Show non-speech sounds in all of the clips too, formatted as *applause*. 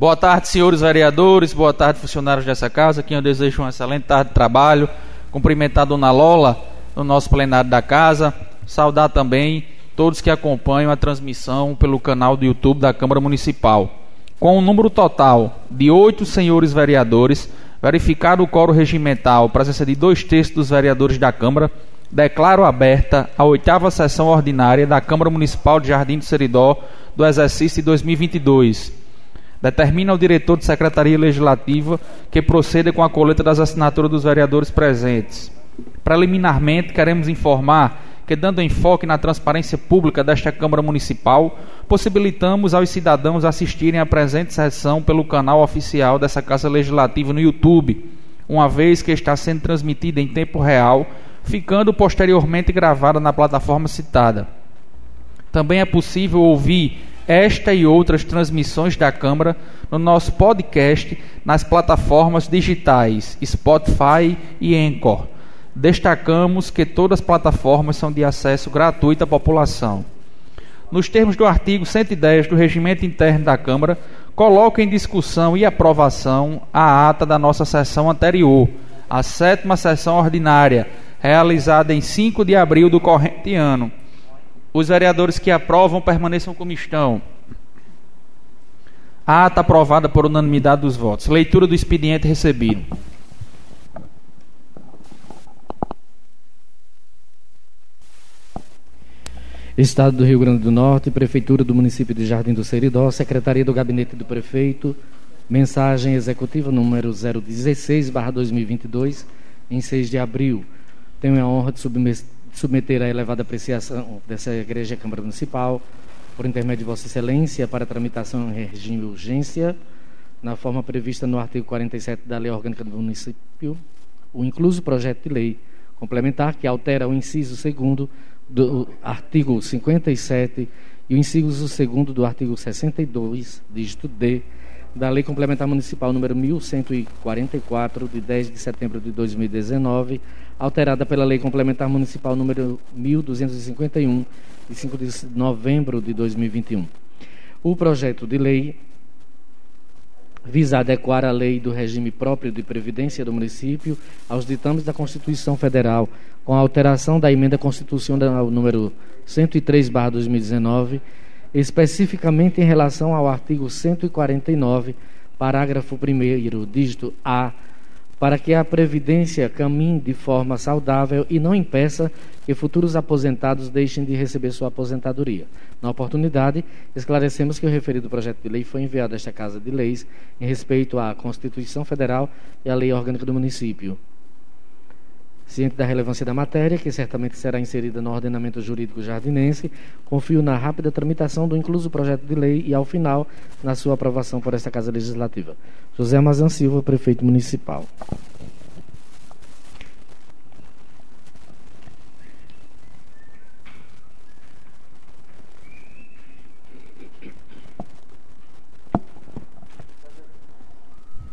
Boa tarde, senhores vereadores, boa tarde, funcionários dessa casa. Quem eu desejo uma excelente tarde de trabalho. Cumprimentar a dona Lola no nosso plenário da casa. Saudar também todos que acompanham a transmissão pelo canal do YouTube da Câmara Municipal. Com um número total de oito senhores vereadores, verificado o coro regimental, presença de dois terços dos vereadores da Câmara, declaro aberta a oitava sessão ordinária da Câmara Municipal de Jardim do Seridó do exercício de 2022 determina ao diretor de Secretaria Legislativa que proceda com a coleta das assinaturas dos vereadores presentes. Preliminarmente, queremos informar que, dando enfoque na transparência pública desta Câmara Municipal, possibilitamos aos cidadãos assistirem à presente sessão pelo canal oficial dessa Casa Legislativa no YouTube, uma vez que está sendo transmitida em tempo real, ficando posteriormente gravada na plataforma citada. Também é possível ouvir esta e outras transmissões da Câmara no nosso podcast nas plataformas digitais Spotify e Anchor. Destacamos que todas as plataformas são de acesso gratuito à população. Nos termos do artigo 110 do Regimento Interno da Câmara, coloco em discussão e aprovação a ata da nossa sessão anterior, a sétima sessão ordinária, realizada em 5 de abril do corrente ano os vereadores que aprovam permaneçam como estão. A ata aprovada por unanimidade dos votos. Leitura do expediente recebido. Estado do Rio Grande do Norte, Prefeitura do Município de Jardim do Seridó, Secretaria do Gabinete do Prefeito, mensagem executiva número 016-2022, em 6 de abril. Tenho a honra de submeter submeter à elevada apreciação dessa Igreja Câmara Municipal, por intermédio de Vossa Excelência, para tramitação em regime de urgência, na forma prevista no artigo 47 da Lei Orgânica do Município, o incluso projeto de lei complementar que altera o inciso 2 do artigo 57 e o inciso 2 do artigo 62, dígito D, da Lei Complementar Municipal número 1144, de 10 de setembro de 2019, alterada pela Lei Complementar Municipal número 1251, de 5 de novembro de 2021. O projeto de lei visa adequar a lei do regime próprio de previdência do município aos ditames da Constituição Federal, com a alteração da emenda constitucional número 103/2019 especificamente em relação ao artigo 149, parágrafo 1, dígito A, para que a Previdência caminhe de forma saudável e não impeça que futuros aposentados deixem de receber sua aposentadoria. Na oportunidade, esclarecemos que o referido projeto de lei foi enviado a esta Casa de Leis em respeito à Constituição Federal e à Lei Orgânica do Município Ciente da relevância da matéria, que certamente será inserida no ordenamento jurídico jardinense, confio na rápida tramitação do incluso projeto de lei e, ao final, na sua aprovação por esta Casa Legislativa. José Amazan Silva, Prefeito Municipal.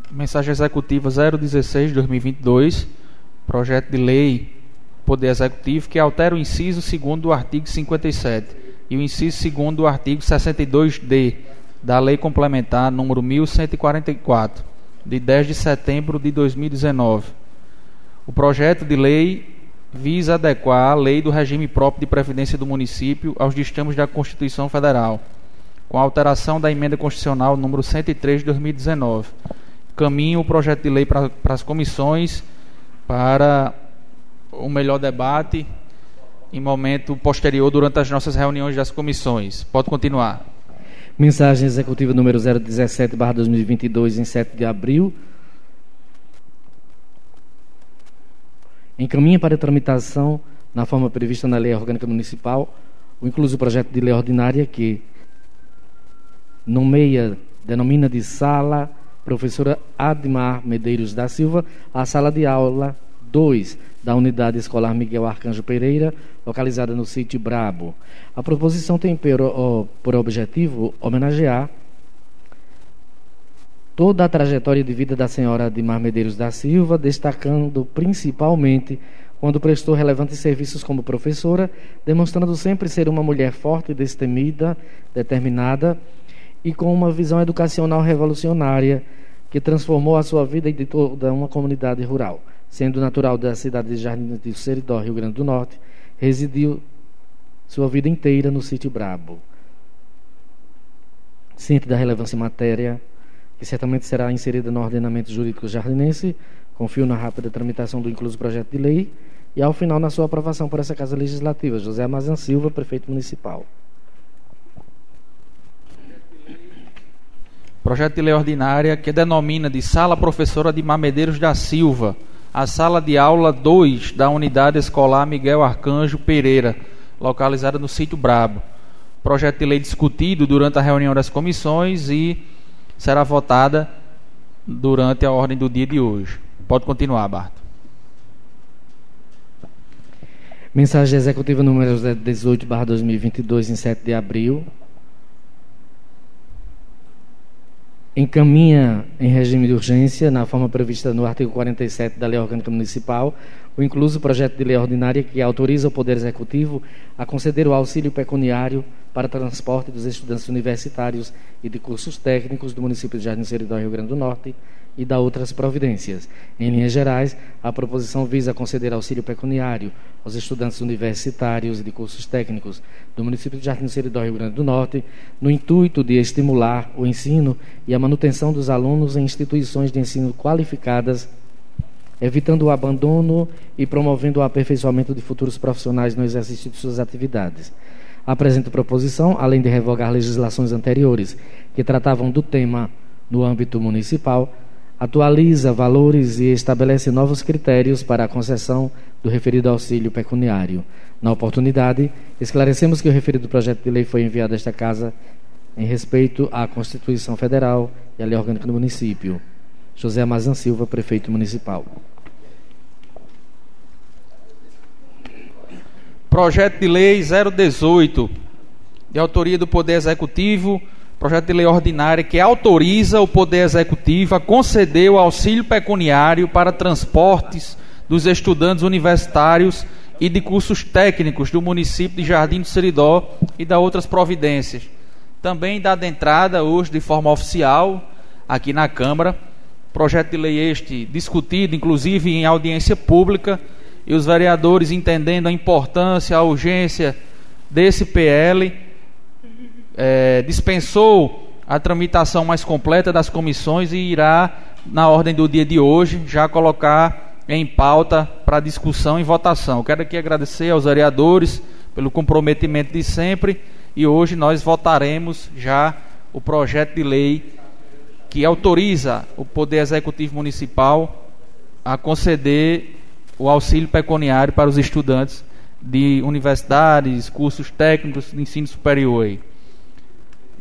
Mensagem executiva 016 2022 projeto de lei Poder Executivo que altera o inciso 2 do artigo 57 e o inciso 2 do artigo 62D da Lei Complementar número 1144, de 10 de setembro de 2019. O projeto de lei visa adequar a lei do regime próprio de previdência do município aos ditames da Constituição Federal, com a alteração da emenda constitucional número 103 de 2019. Caminho o projeto de lei para as comissões para um melhor debate em momento posterior durante as nossas reuniões das comissões. Pode continuar. Mensagem executiva número 017/2022 em 7 de abril. Encaminha para tramitação na forma prevista na Lei Orgânica Municipal o incluso projeto de lei ordinária que nomeia, denomina de sala professora Admar Medeiros da Silva, a sala de aula 2 da Unidade Escolar Miguel Arcanjo Pereira, localizada no sítio Brabo. A proposição tem por, por objetivo homenagear toda a trajetória de vida da senhora Admar Medeiros da Silva, destacando principalmente quando prestou relevantes serviços como professora, demonstrando sempre ser uma mulher forte, destemida, determinada e com uma visão educacional revolucionária que transformou a sua vida e de toda uma comunidade rural. Sendo natural da cidade de Jardim do Seridó, Rio Grande do Norte, residiu sua vida inteira no sítio Brabo. Ciente da relevância matéria, que certamente será inserida no ordenamento jurídico jardinense, confio na rápida tramitação do incluso projeto de lei e, ao final, na sua aprovação por essa Casa Legislativa. José Amazan Silva, prefeito municipal. Projeto de lei ordinária que denomina de Sala Professora de Mamedeiros da Silva, a sala de aula 2 da Unidade Escolar Miguel Arcanjo Pereira, localizada no sítio Brabo. Projeto de lei discutido durante a reunião das comissões e será votada durante a ordem do dia de hoje. Pode continuar, Barto. Mensagem executiva número 18, 2022, em 7 de abril. Encaminha em regime de urgência, na forma prevista no artigo 47 da Lei Orgânica Municipal, o incluso projeto de lei ordinária que autoriza o Poder Executivo a conceder o auxílio pecuniário para transporte dos estudantes universitários e de cursos técnicos do município de Jardim Seridó, Rio Grande do Norte, e da outras providências. Em linhas gerais, a proposição visa conceder auxílio pecuniário aos estudantes universitários e de cursos técnicos do município de Jardim do Seridó, Rio Grande do Norte, no intuito de estimular o ensino e a manutenção dos alunos em instituições de ensino qualificadas, evitando o abandono e promovendo o aperfeiçoamento de futuros profissionais no exercício de suas atividades. A presente proposição, além de revogar legislações anteriores que tratavam do tema no âmbito municipal, atualiza valores e estabelece novos critérios para a concessão do referido auxílio pecuniário. Na oportunidade, esclarecemos que o referido projeto de lei foi enviado a esta Casa em respeito à Constituição Federal e à Lei Orgânica do Município. José Amazan Silva, Prefeito Municipal. Projeto de Lei 018, de autoria do Poder Executivo, projeto de lei ordinária que autoriza o Poder Executivo a conceder o auxílio pecuniário para transportes dos estudantes universitários e de cursos técnicos do município de Jardim do Seridó e da outras providências. Também dada entrada hoje de forma oficial aqui na Câmara, projeto de lei este discutido inclusive em audiência pública e os vereadores entendendo a importância, a urgência desse PL é, dispensou a tramitação mais completa das comissões e irá, na ordem do dia de hoje, já colocar em pauta para discussão e votação. Quero aqui agradecer aos vereadores pelo comprometimento de sempre e hoje nós votaremos já o projeto de lei que autoriza o Poder Executivo Municipal a conceder o auxílio pecuniário para os estudantes de universidades, cursos técnicos de ensino superior.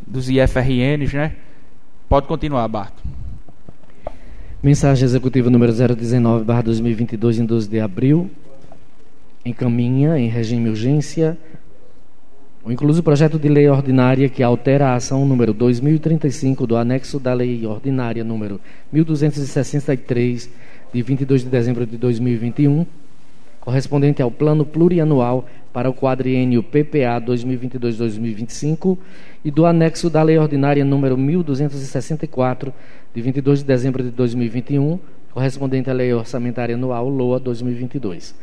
Dos IFRNs, né? Pode continuar, Barto. Mensagem executiva número 019, barra 2022, em 12 de abril. Encaminha, em regime urgência, o incluso projeto de lei ordinária que altera a ação número 2035 do anexo da lei ordinária número 1263, de 22 de dezembro de 2021, correspondente ao plano plurianual para o quadriênio PPA 2022-2025 e do anexo da Lei Ordinária número 1264, de 22 de dezembro de 2021, correspondente à Lei Orçamentária Anual LOA 2022.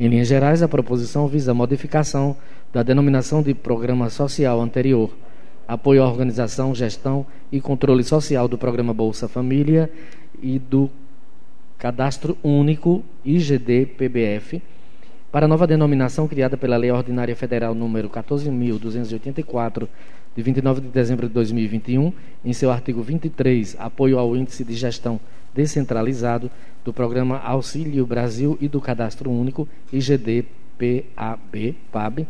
Em linhas gerais, a proposição visa a modificação da denominação de programa social anterior, apoio à organização, gestão e controle social do programa Bolsa Família e do Cadastro Único IGD-PBF, para a nova denominação criada pela Lei Ordinária Federal número 14.284, de 29 de dezembro de 2021, em seu artigo 23, apoio ao índice de gestão descentralizado do Programa Auxílio Brasil e do Cadastro Único, IGD-PAB, PAB,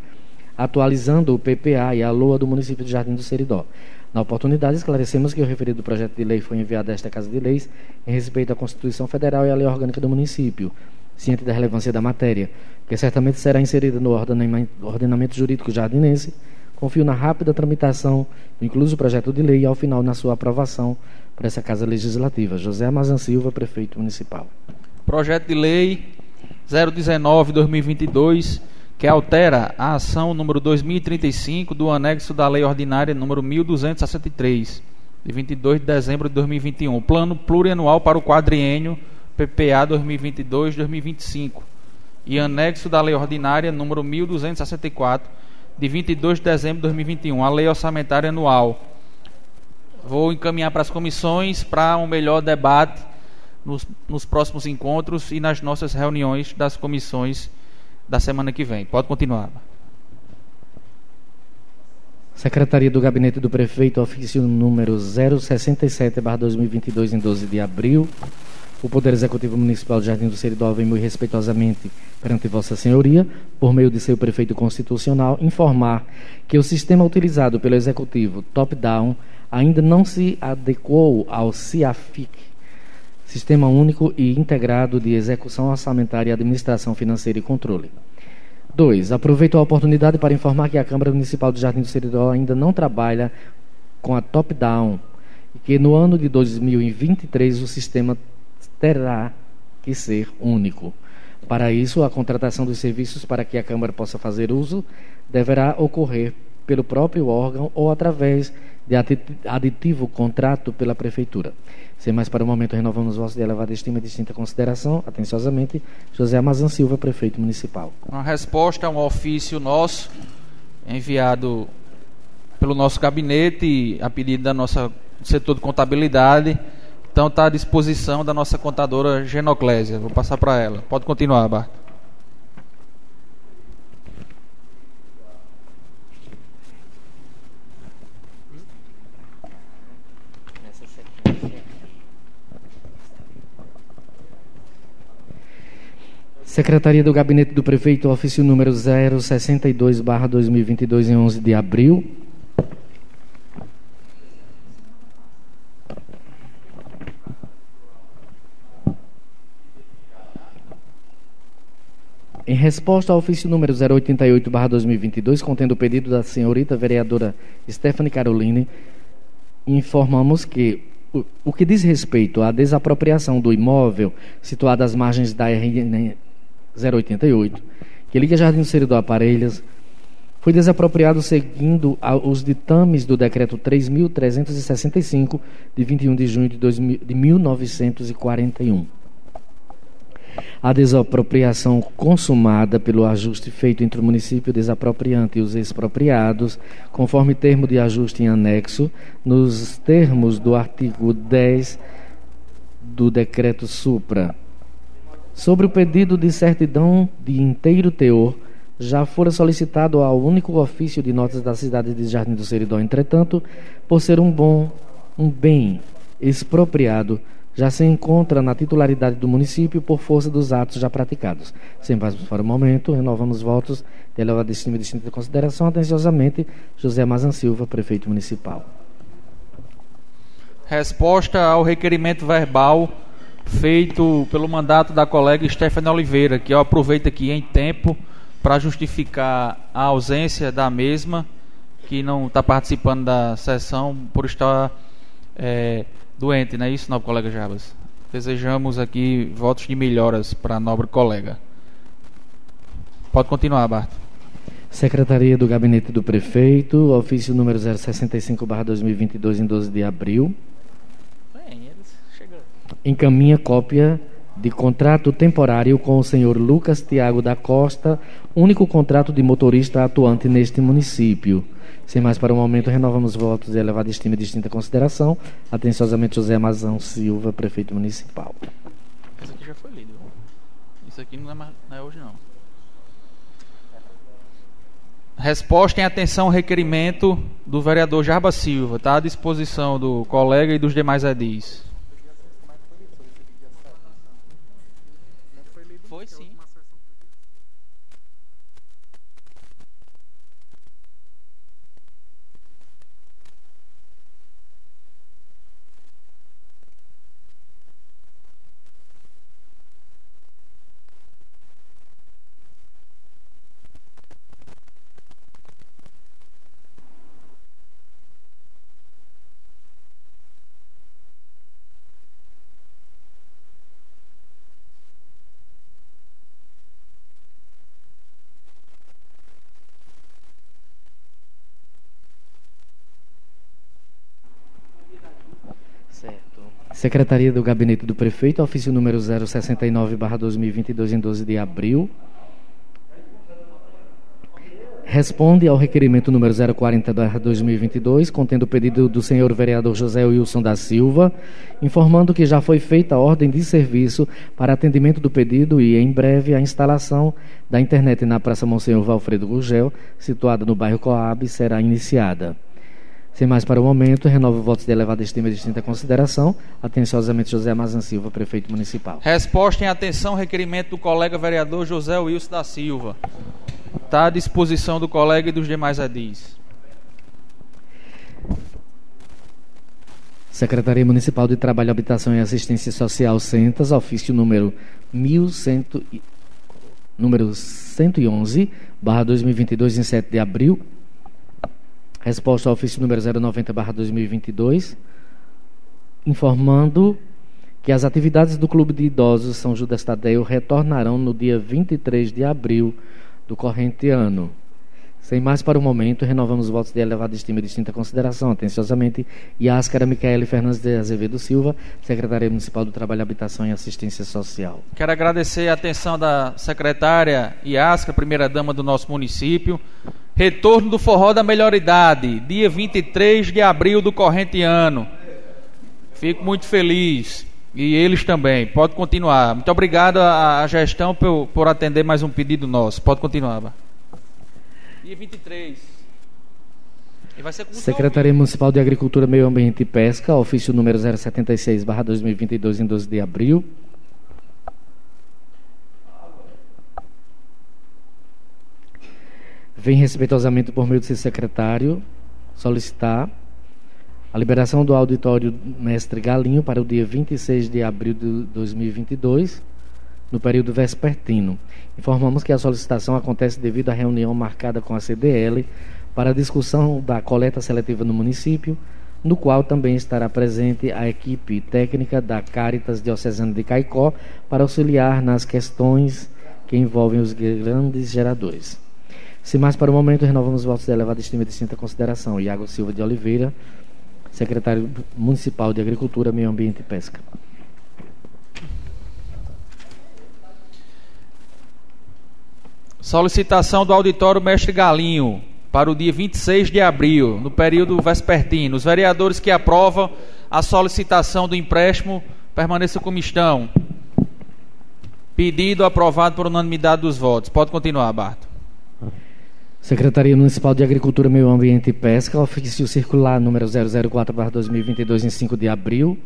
atualizando o PPA e a LOA do município de Jardim do Seridó. Na oportunidade, esclarecemos que o referido projeto de lei foi enviado a esta Casa de Leis em respeito à Constituição Federal e à Lei Orgânica do Município, ciente da relevância da matéria, que certamente será inserida no ordenamento jurídico jardinense. Confio na rápida tramitação, incluso o projeto de lei, e ao final na sua aprovação para essa Casa Legislativa. José Amazan Silva, prefeito municipal. Projeto de lei 019-2022 que altera a ação número 2035 do anexo da Lei Ordinária número 1263, de 22 de dezembro de 2021, plano plurianual para o quadriênio PPA 2022-2025, e anexo da Lei Ordinária número 1264, de 22 de dezembro de 2021, a Lei Orçamentária Anual. Vou encaminhar para as comissões para um melhor debate nos, nos próximos encontros e nas nossas reuniões das comissões da semana que vem. Pode continuar. Secretaria do Gabinete do Prefeito, ofício número 067-2022, em 12 de abril. O Poder Executivo Municipal de Jardim do Seridó vem muito respeitosamente perante Vossa Senhoria, por meio de seu prefeito constitucional, informar que o sistema utilizado pelo Executivo top-down ainda não se adequou ao CIAFIC, Sistema Único e Integrado de Execução Orçamentária, Administração Financeira e Controle. 2. Aproveito a oportunidade para informar que a Câmara Municipal de Jardim do Seridó ainda não trabalha com a top-down e que no ano de 2023 o sistema terá que ser único. Para isso, a contratação dos serviços para que a Câmara possa fazer uso deverá ocorrer pelo próprio órgão ou através de aditivo contrato pela Prefeitura. Sem mais para o momento, renovamos vosso de elevada estima e distinta consideração. Atenciosamente, José Amazan Silva, prefeito municipal. Uma resposta a um ofício nosso, enviado pelo nosso gabinete, a pedido da nossa setor de contabilidade. Então está à disposição da nossa contadora Genoclésia. Vou passar para ela. Pode continuar, Bart. Secretaria do Gabinete do Prefeito, ofício número 062-2022, em 11 de abril. Em resposta ao ofício número 088-2022, contendo o pedido da senhorita vereadora Stephanie Caroline, informamos que o, que diz respeito à desapropriação do imóvel situado às margens da RN 088, que liga Jardim Seridó a foi desapropriado seguindo os ditames do decreto 3.365, de 21 de junho de, 2000, de 1941. A desapropriação consumada pelo ajuste feito entre o município desapropriante e os expropriados, conforme termo de ajuste em anexo, nos termos do artigo 10 do decreto supra sobre o pedido de certidão de inteiro teor, já fora solicitado ao único ofício de notas da cidade de Jardim do Seridó, entretanto, por ser um bom, um bem expropriado, já se encontra na titularidade do município por força dos atos já praticados. Sem mais para o momento, renovamos votos de elevada estima e distinta consideração, atenciosamente, José Mazan Silva, prefeito municipal. Resposta ao requerimento verbal feito pelo mandato da colega Stephanie Oliveira, que eu aproveito aqui em tempo para justificar a ausência da mesma, que não está participando da sessão por estar é, doente, não é isso, nobre colega Jabas? Desejamos aqui votos de melhoras para a nobre colega. Pode continuar, Bart. Secretaria do Gabinete do Prefeito, ofício número 065-2022, em 12 de abril encaminha cópia de contrato temporário com o senhor Lucas Tiago da Costa, único contrato de motorista atuante neste município. Sem mais para o momento, renovamos votos de elevada estima e distinta consideração. Atenciosamente, José Amazão Silva, prefeito municipal. Isso aqui já foi lido. Isso aqui não é, não é hoje, não. Resposta em atenção ao requerimento do vereador Jarba Silva. Está à disposição do colega e dos demais edis. Secretaria do Gabinete do Prefeito, ofício número 069-2022, em 12 de abril. Responde ao requerimento número 040-2022, contendo o pedido do senhor vereador José Wilson da Silva, informando que já foi feita a ordem de serviço para atendimento do pedido e, em breve, a instalação da internet na Praça Monsenhor Valfredo Gugel, situada no bairro Coab, será iniciada. Sem mais para o momento, renovo votos de elevada estima e distinta consideração. Atenciosamente, José Amazan Silva, prefeito municipal. Resposta em atenção, requerimento do colega vereador José Wilson da Silva. Está à disposição do colega e dos demais edis. Secretaria Municipal de Trabalho, Habitação e Assistência Social, Centas, ofício número 1100, número 111, barra 2022, em 7 de abril. Resposta ao ofício número 090, barra 2022, informando que as atividades do Clube de Idosos São Judas Tadeu retornarão no dia 23 de abril do corrente ano. Sem mais para o momento, renovamos os votos de elevada estima e distinta consideração. Atenciosamente, Yáscara Micaele Fernandes de Azevedo Silva, Secretaria Municipal do Trabalho, Habitação e Assistência Social. Quero agradecer a atenção da secretária Yáscara, primeira-dama do nosso município. Retorno do Forró da Melhor Idade, dia 23 de abril do corrente ano. Fico muito feliz. E eles também. Pode continuar. Muito obrigado à, gestão por, por atender mais um pedido nosso. Pode continuar. Bah. Dia 23. E vai ser Secretaria Municipal de Agricultura, Meio Ambiente e Pesca, ofício número 076, barra 2022, em 12 de abril. Vem respeitosamente por meio do seu secretário solicitar a liberação do auditório Mestre Galinho para o dia 26 de abril de 2022, no período vespertino. Informamos que a solicitação acontece devido à reunião marcada com a CDL para a discussão da coleta seletiva no município, no qual também estará presente a equipe técnica da Caritas Diocesana de Caicó para auxiliar nas questões que envolvem os grandes geradores. Se mais para o momento, renovamos os votos de elevada estima e distinta consideração. Iago Silva de Oliveira, secretário municipal de Agricultura, Meio Ambiente e Pesca. Solicitação do auditório Mestre Galinho para o dia 26 de abril, no período vespertino. Os vereadores que aprovam a solicitação do empréstimo permaneçam como estão. Pedido aprovado por unanimidade dos votos. Pode continuar, Barto. Secretaria Municipal de Agricultura, Meio Ambiente e Pesca, ofício circular número 004/2022 em 5 de abril.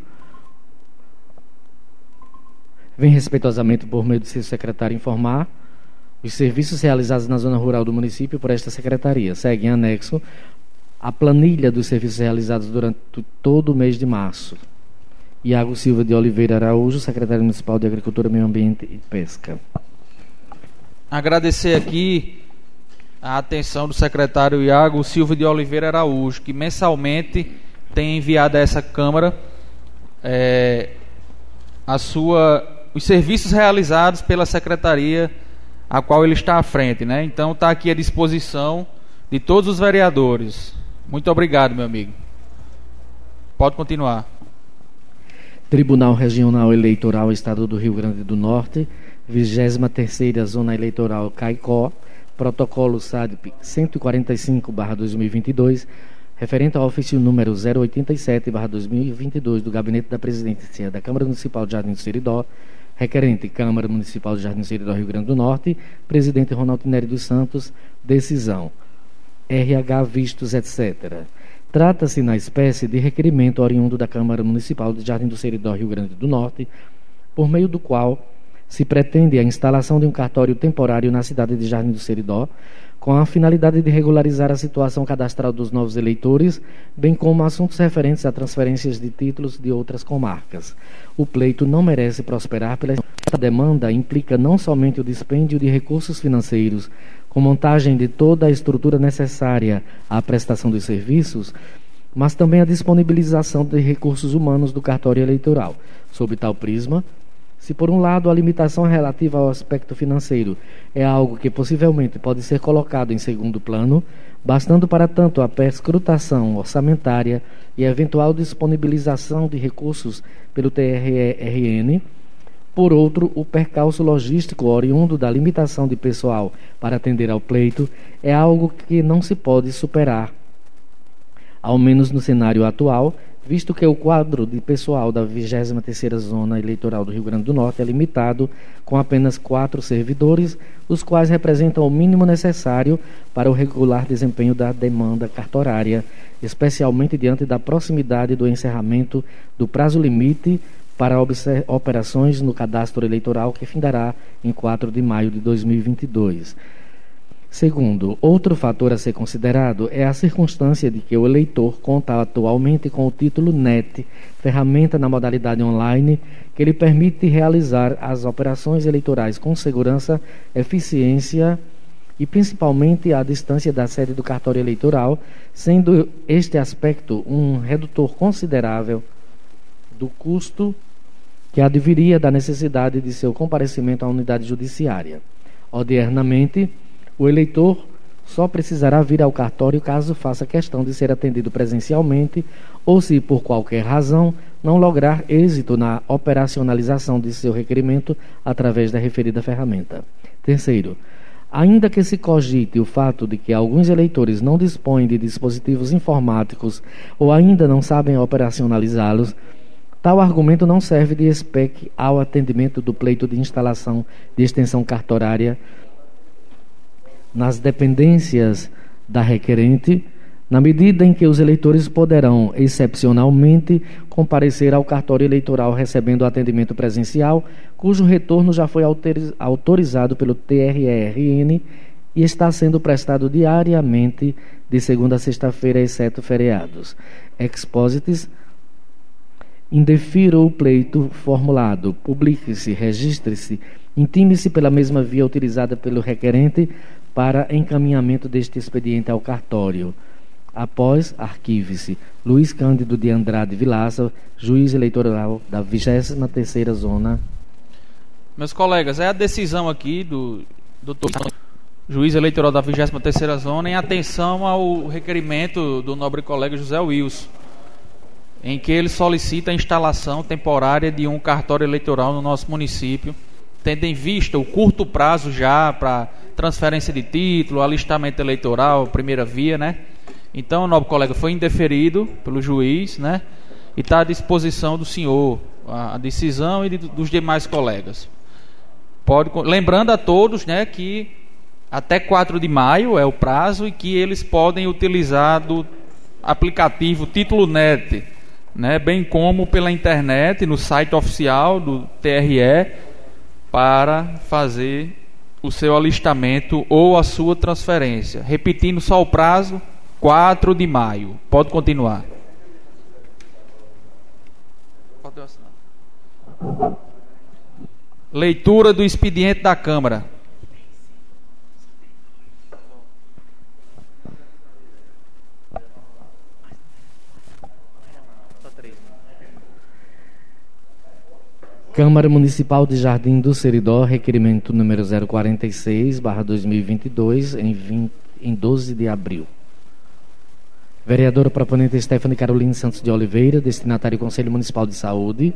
Vem respeitosamente por meio do seu secretário informar os serviços realizados na zona rural do município por esta secretaria. Segue em anexo a planilha dos serviços realizados durante todo o mês de março. Iago Silva de Oliveira Araújo, secretário municipal de Agricultura, Meio Ambiente e Pesca. Agradecer aqui a atenção do secretário Iago Silva de Oliveira Araújo, que mensalmente tem enviado a essa Câmara é, a sua, os serviços realizados pela secretaria a qual ele está à frente. Né? Então está aqui à disposição de todos os vereadores. Muito obrigado, meu amigo. Pode continuar. Tribunal Regional Eleitoral Estado do Rio Grande do Norte, 23ª Zona Eleitoral Caicó, Protocolo SADP 145/2022, referente ao ofício número 087/2022 do Gabinete da Presidência da Câmara Municipal de Jardim do Seridó, requerente Câmara Municipal de Jardim do Seridó, Rio Grande do Norte, presidente Ronaldo Nery dos Santos, decisão RH vistos, etc. Trata-se na espécie de requerimento oriundo da Câmara Municipal de Jardim do Seridó, Rio Grande do Norte, por meio do qual se pretende a instalação de um cartório temporário na cidade de Jardim do Seridó, com a finalidade de regularizar a situação cadastral dos novos eleitores, bem como assuntos referentes a transferências de títulos de outras comarcas. O pleito não merece prosperar pela a demanda implica não somente o dispêndio de recursos financeiros, com montagem de toda a estrutura necessária à prestação dos serviços, mas também a disponibilização de recursos humanos do cartório eleitoral. Sob tal prisma, Se, por um lado, a limitação relativa ao aspecto financeiro é algo que possivelmente pode ser colocado em segundo plano, bastando para tanto a perscrutação orçamentária e eventual disponibilização de recursos pelo TRERN, por outro, o percalço logístico oriundo da limitação de pessoal para atender ao pleito é algo que não se pode superar, ao menos no cenário atual, visto que o quadro de pessoal da 23ª Zona Eleitoral do Rio Grande do Norte é limitado com apenas quatro servidores, os quais representam o mínimo necessário para o regular desempenho da demanda cartorária, especialmente diante da proximidade do encerramento do prazo limite para operações no cadastro eleitoral que findará em 4 de maio de 2022. Segundo, outro fator a ser considerado é a circunstância de que o eleitor conta atualmente com o título NET, ferramenta na modalidade online que lhe permite realizar as operações eleitorais com segurança, eficiência e principalmente à distância da sede do cartório eleitoral, sendo este aspecto um redutor considerável do custo que adviria da necessidade de seu comparecimento à unidade judiciária. Odiernamente, o eleitor só precisará vir ao cartório caso faça questão de ser atendido presencialmente ou se, por qualquer razão, não lograr êxito na operacionalização de seu requerimento através da referida ferramenta. Terceiro, ainda que se cogite o fato de que alguns eleitores não dispõem de dispositivos informáticos ou ainda não sabem operacionalizá-los, Tal argumento não serve de espec ao atendimento do pleito de instalação de extensão cartorária nas dependências da requerente, na medida em que os eleitores poderão, excepcionalmente, comparecer ao cartório eleitoral recebendo atendimento presencial, cujo retorno já foi autorizado pelo TRRN e está sendo prestado diariamente de segunda a sexta-feira, exceto feriados. Exposites indefira o pleito formulado, publique-se, registre-se, intime-se pela mesma via utilizada pelo requerente para encaminhamento deste expediente ao cartório. Após, arquive-se. Luiz Cândido de Andrade Vilaça, juiz eleitoral da 23ª Zona. Meus colegas, é a decisão aqui do, do juiz eleitoral da 23ª Zona em atenção ao requerimento do nobre colega José Wilson em que ele solicita a instalação temporária de um cartório eleitoral no nosso município, tendo em vista o curto prazo já para transferência de título, alistamento eleitoral, primeira via, né? Então, novo colega foi indeferido pelo juiz, né? E está à disposição do senhor a, decisão e de, dos demais colegas. Pode, lembrando a todos, né, que até 4 de maio é o prazo e que eles podem utilizar do aplicativo Título Net né, bem como pela internet, no site oficial do TRE, para fazer o seu alistamento ou a sua transferência. Repetindo só o prazo, 4 de maio. Pode continuar. Leitura do expediente da Câmara. Câmara Municipal de Jardim do Seridó, requerimento número 046, barra 2022, em, 20, em 12 de abril. Vereadora proponente Stephanie Caroline Santos de Oliveira, destinatário Conselho Municipal de Saúde.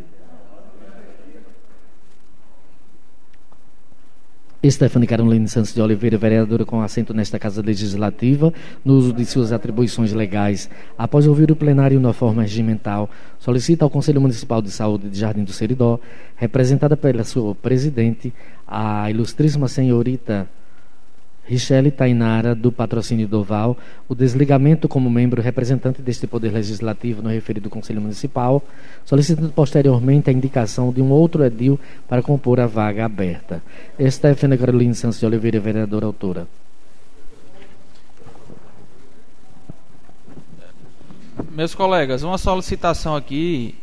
Stephanie Caroline Santos de Oliveira, vereadora com assento nesta Casa Legislativa, no uso de suas atribuições legais, após ouvir o plenário na forma regimental, solicita ao Conselho Municipal de Saúde de Jardim do Seridó, representada pela sua presidente, a ilustríssima senhorita Richelle Tainara, do patrocínio Doval, o desligamento como membro representante deste Poder Legislativo no referido Conselho Municipal, solicitando posteriormente a indicação de um outro edil para compor a vaga aberta. Stephanie Caroline Santos de Oliveira, vereadora autora. Meus colegas, uma solicitação aqui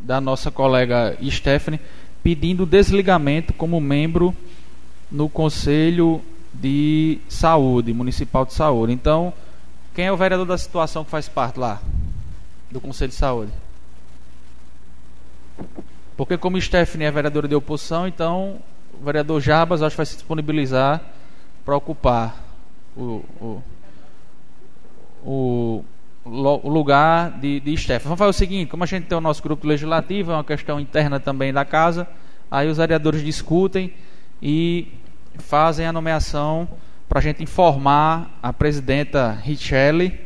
da nossa colega Stephanie pedindo desligamento como membro no Conselho de saúde, municipal de saúde. Então, quem é o vereador da situação que faz parte lá do Conselho de Saúde? Porque como Stephanie é vereadora de oposição, então o vereador Jabas acho que vai se disponibilizar para ocupar o, o, o, o lugar de, de Stephanie. Vamos fazer o seguinte, como a gente tem o nosso grupo legislativo, é uma questão interna também da casa, aí os vereadores discutem e fazem a nomeação para a gente informar a presidenta Richelle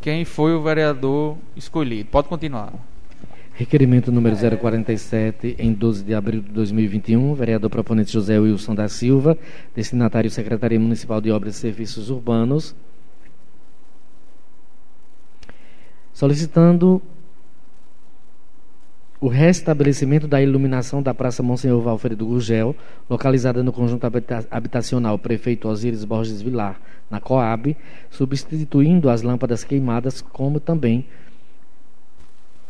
quem foi o vereador escolhido. Pode continuar. Requerimento número 047, em 12 de abril de 2021, vereador proponente José Wilson da Silva, destinatário Secretaria Municipal de Obras e Serviços Urbanos, solicitando o restabelecimento da iluminação da Praça Monsenhor Valfredo Gurgel, localizada no conjunto habitacional Prefeito Osíris Borges Vilar, na Coab, substituindo as lâmpadas queimadas, como também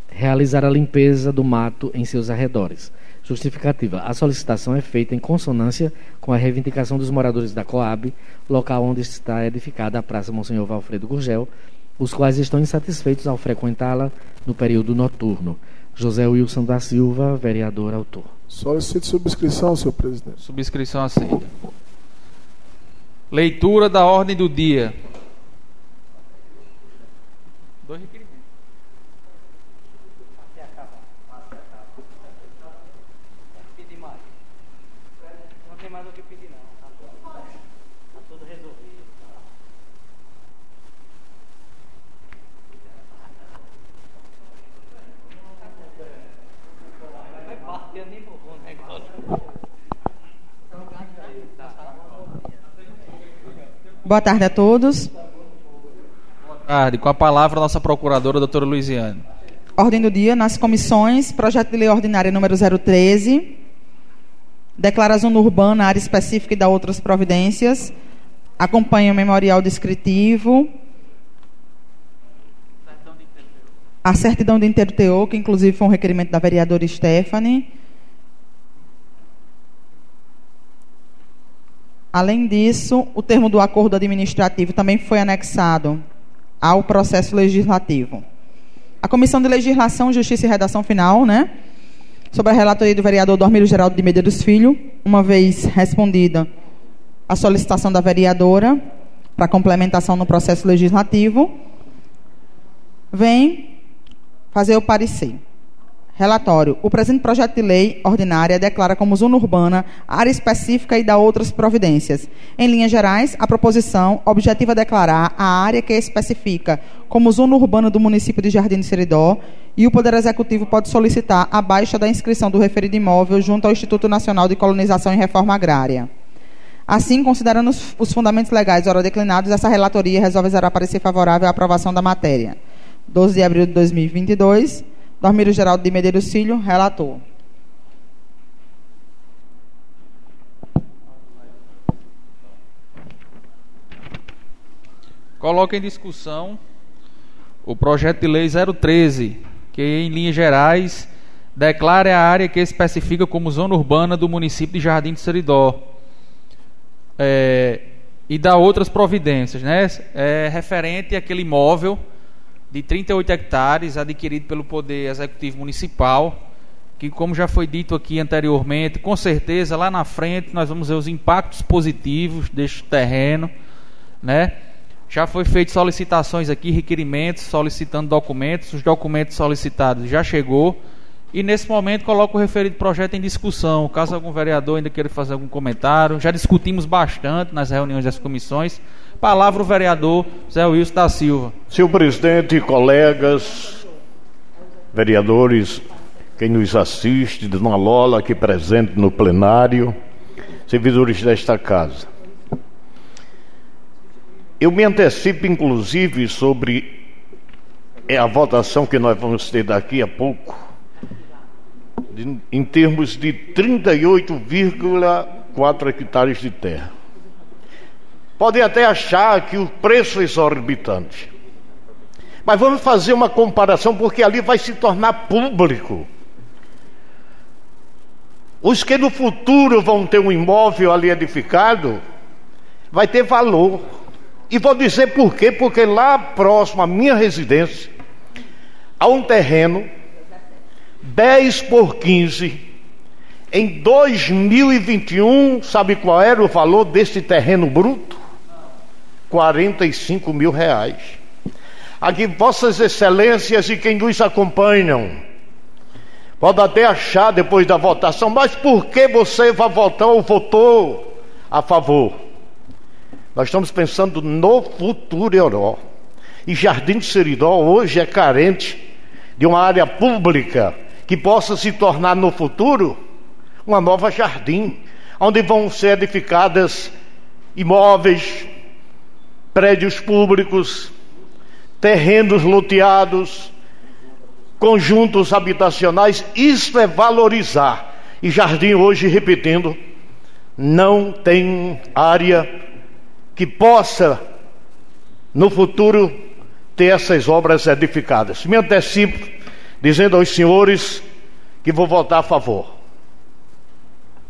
realizar a limpeza do mato em seus arredores. Justificativa: a solicitação é feita em consonância com a reivindicação dos moradores da Coab, local onde está edificada a Praça Monsenhor Valfredo Gurgel, os quais estão insatisfeitos ao frequentá-la no período noturno. José Wilson da Silva, vereador autor. Solicito subscrição, senhor presidente. Subscrição aceita. Leitura da ordem do dia. Dois Boa tarde a todos. Boa tarde. Com a palavra, a nossa procuradora, doutora Luiziane. Ordem do dia, nas comissões, projeto de lei ordinária número 013, declara a zona urbana, área específica e dá outras providências, acompanha o memorial descritivo, a certidão de interteor, que inclusive foi um requerimento da vereadora Stephanie, Além disso, o termo do acordo administrativo também foi anexado ao processo legislativo. A Comissão de Legislação, Justiça e Redação Final, né, sobre a relatoria do vereador Dormiro Geraldo de Medeiros Filho, uma vez respondida a solicitação da vereadora para complementação no processo legislativo, vem fazer o parecer. Relatório. O presente projeto de lei ordinária declara como zona urbana área específica e dá outras providências. Em linhas gerais, a proposição objetiva declarar a área que especifica como zona urbana do município de Jardim do Seridó e o Poder Executivo pode solicitar a baixa da inscrição do referido imóvel junto ao Instituto Nacional de Colonização e Reforma Agrária. Assim, considerando os fundamentos legais ora declinados, essa relatoria resolve parecer favorável à aprovação da matéria. 12 de abril de 2022 Dormiro Geraldo de Medeiros Filho, relator. Coloca em discussão o projeto de lei 013, que em linhas gerais declara a área que especifica como zona urbana do município de Jardim de Seridó. É, e dá outras providências, né? É referente àquele imóvel de 38 hectares adquirido pelo Poder Executivo Municipal, que, como já foi dito aqui anteriormente, com certeza lá na frente nós vamos ver os impactos positivos deste terreno, né? Já foi feito solicitações aqui, requerimentos, solicitando documentos, os documentos solicitados já chegou. E nesse momento coloco o referido projeto em discussão. Caso algum vereador ainda queira fazer algum comentário, já discutimos bastante nas reuniões das comissões. Palavra o vereador Zé Wilson da Silva. Senhor presidente, colegas, vereadores, quem nos assiste, Dona Lola aqui presente no plenário, servidores desta casa. Eu me antecipo, inclusive, sobre a votação que nós vamos ter daqui a pouco, em termos de 38,4 hectares de terra. Podem até achar que o preço é exorbitante. Mas vamos fazer uma comparação, porque ali vai se tornar público. Os que no futuro vão ter um imóvel ali edificado, vai ter valor. E vou dizer por quê? Porque lá próximo à minha residência, há um terreno 10 por 15. Em 2021, sabe qual era o valor desse terreno bruto? 45 mil reais. Aqui, Vossas Excelências e quem nos acompanham, pode até achar depois da votação, mas por que você vai votar ou votou a favor? Nós estamos pensando no futuro Europa. E Jardim de Seridó hoje é carente de uma área pública que possa se tornar no futuro uma nova jardim, onde vão ser edificadas imóveis, prédios públicos, terrenos loteados, conjuntos habitacionais. Isso é valorizar. E Jardim hoje, repetindo, não tem área que possa no futuro ter essas obras edificadas. Me antecipo dizendo aos senhores que vou votar a favor.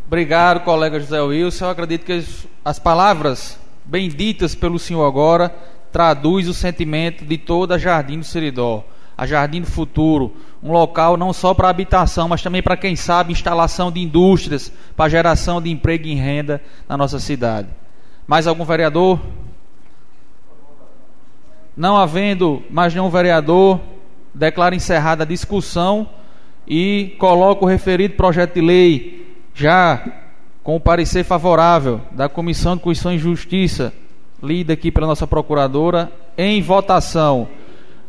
Obrigado, colega José Wilson. Eu acredito que as palavras bem ditas pelo senhor agora traduz o sentimento de toda a Jardim do Seridó, a Jardim do Futuro, um local não só para habitação, mas também para quem sabe instalação de indústrias, para geração de emprego e renda na nossa cidade. Mais algum vereador? Não havendo mais nenhum vereador, declaro encerrada a discussão e coloco o referido projeto de lei já com o parecer favorável da Comissão de Constituição e Justiça, lida aqui pela nossa procuradora, em votação.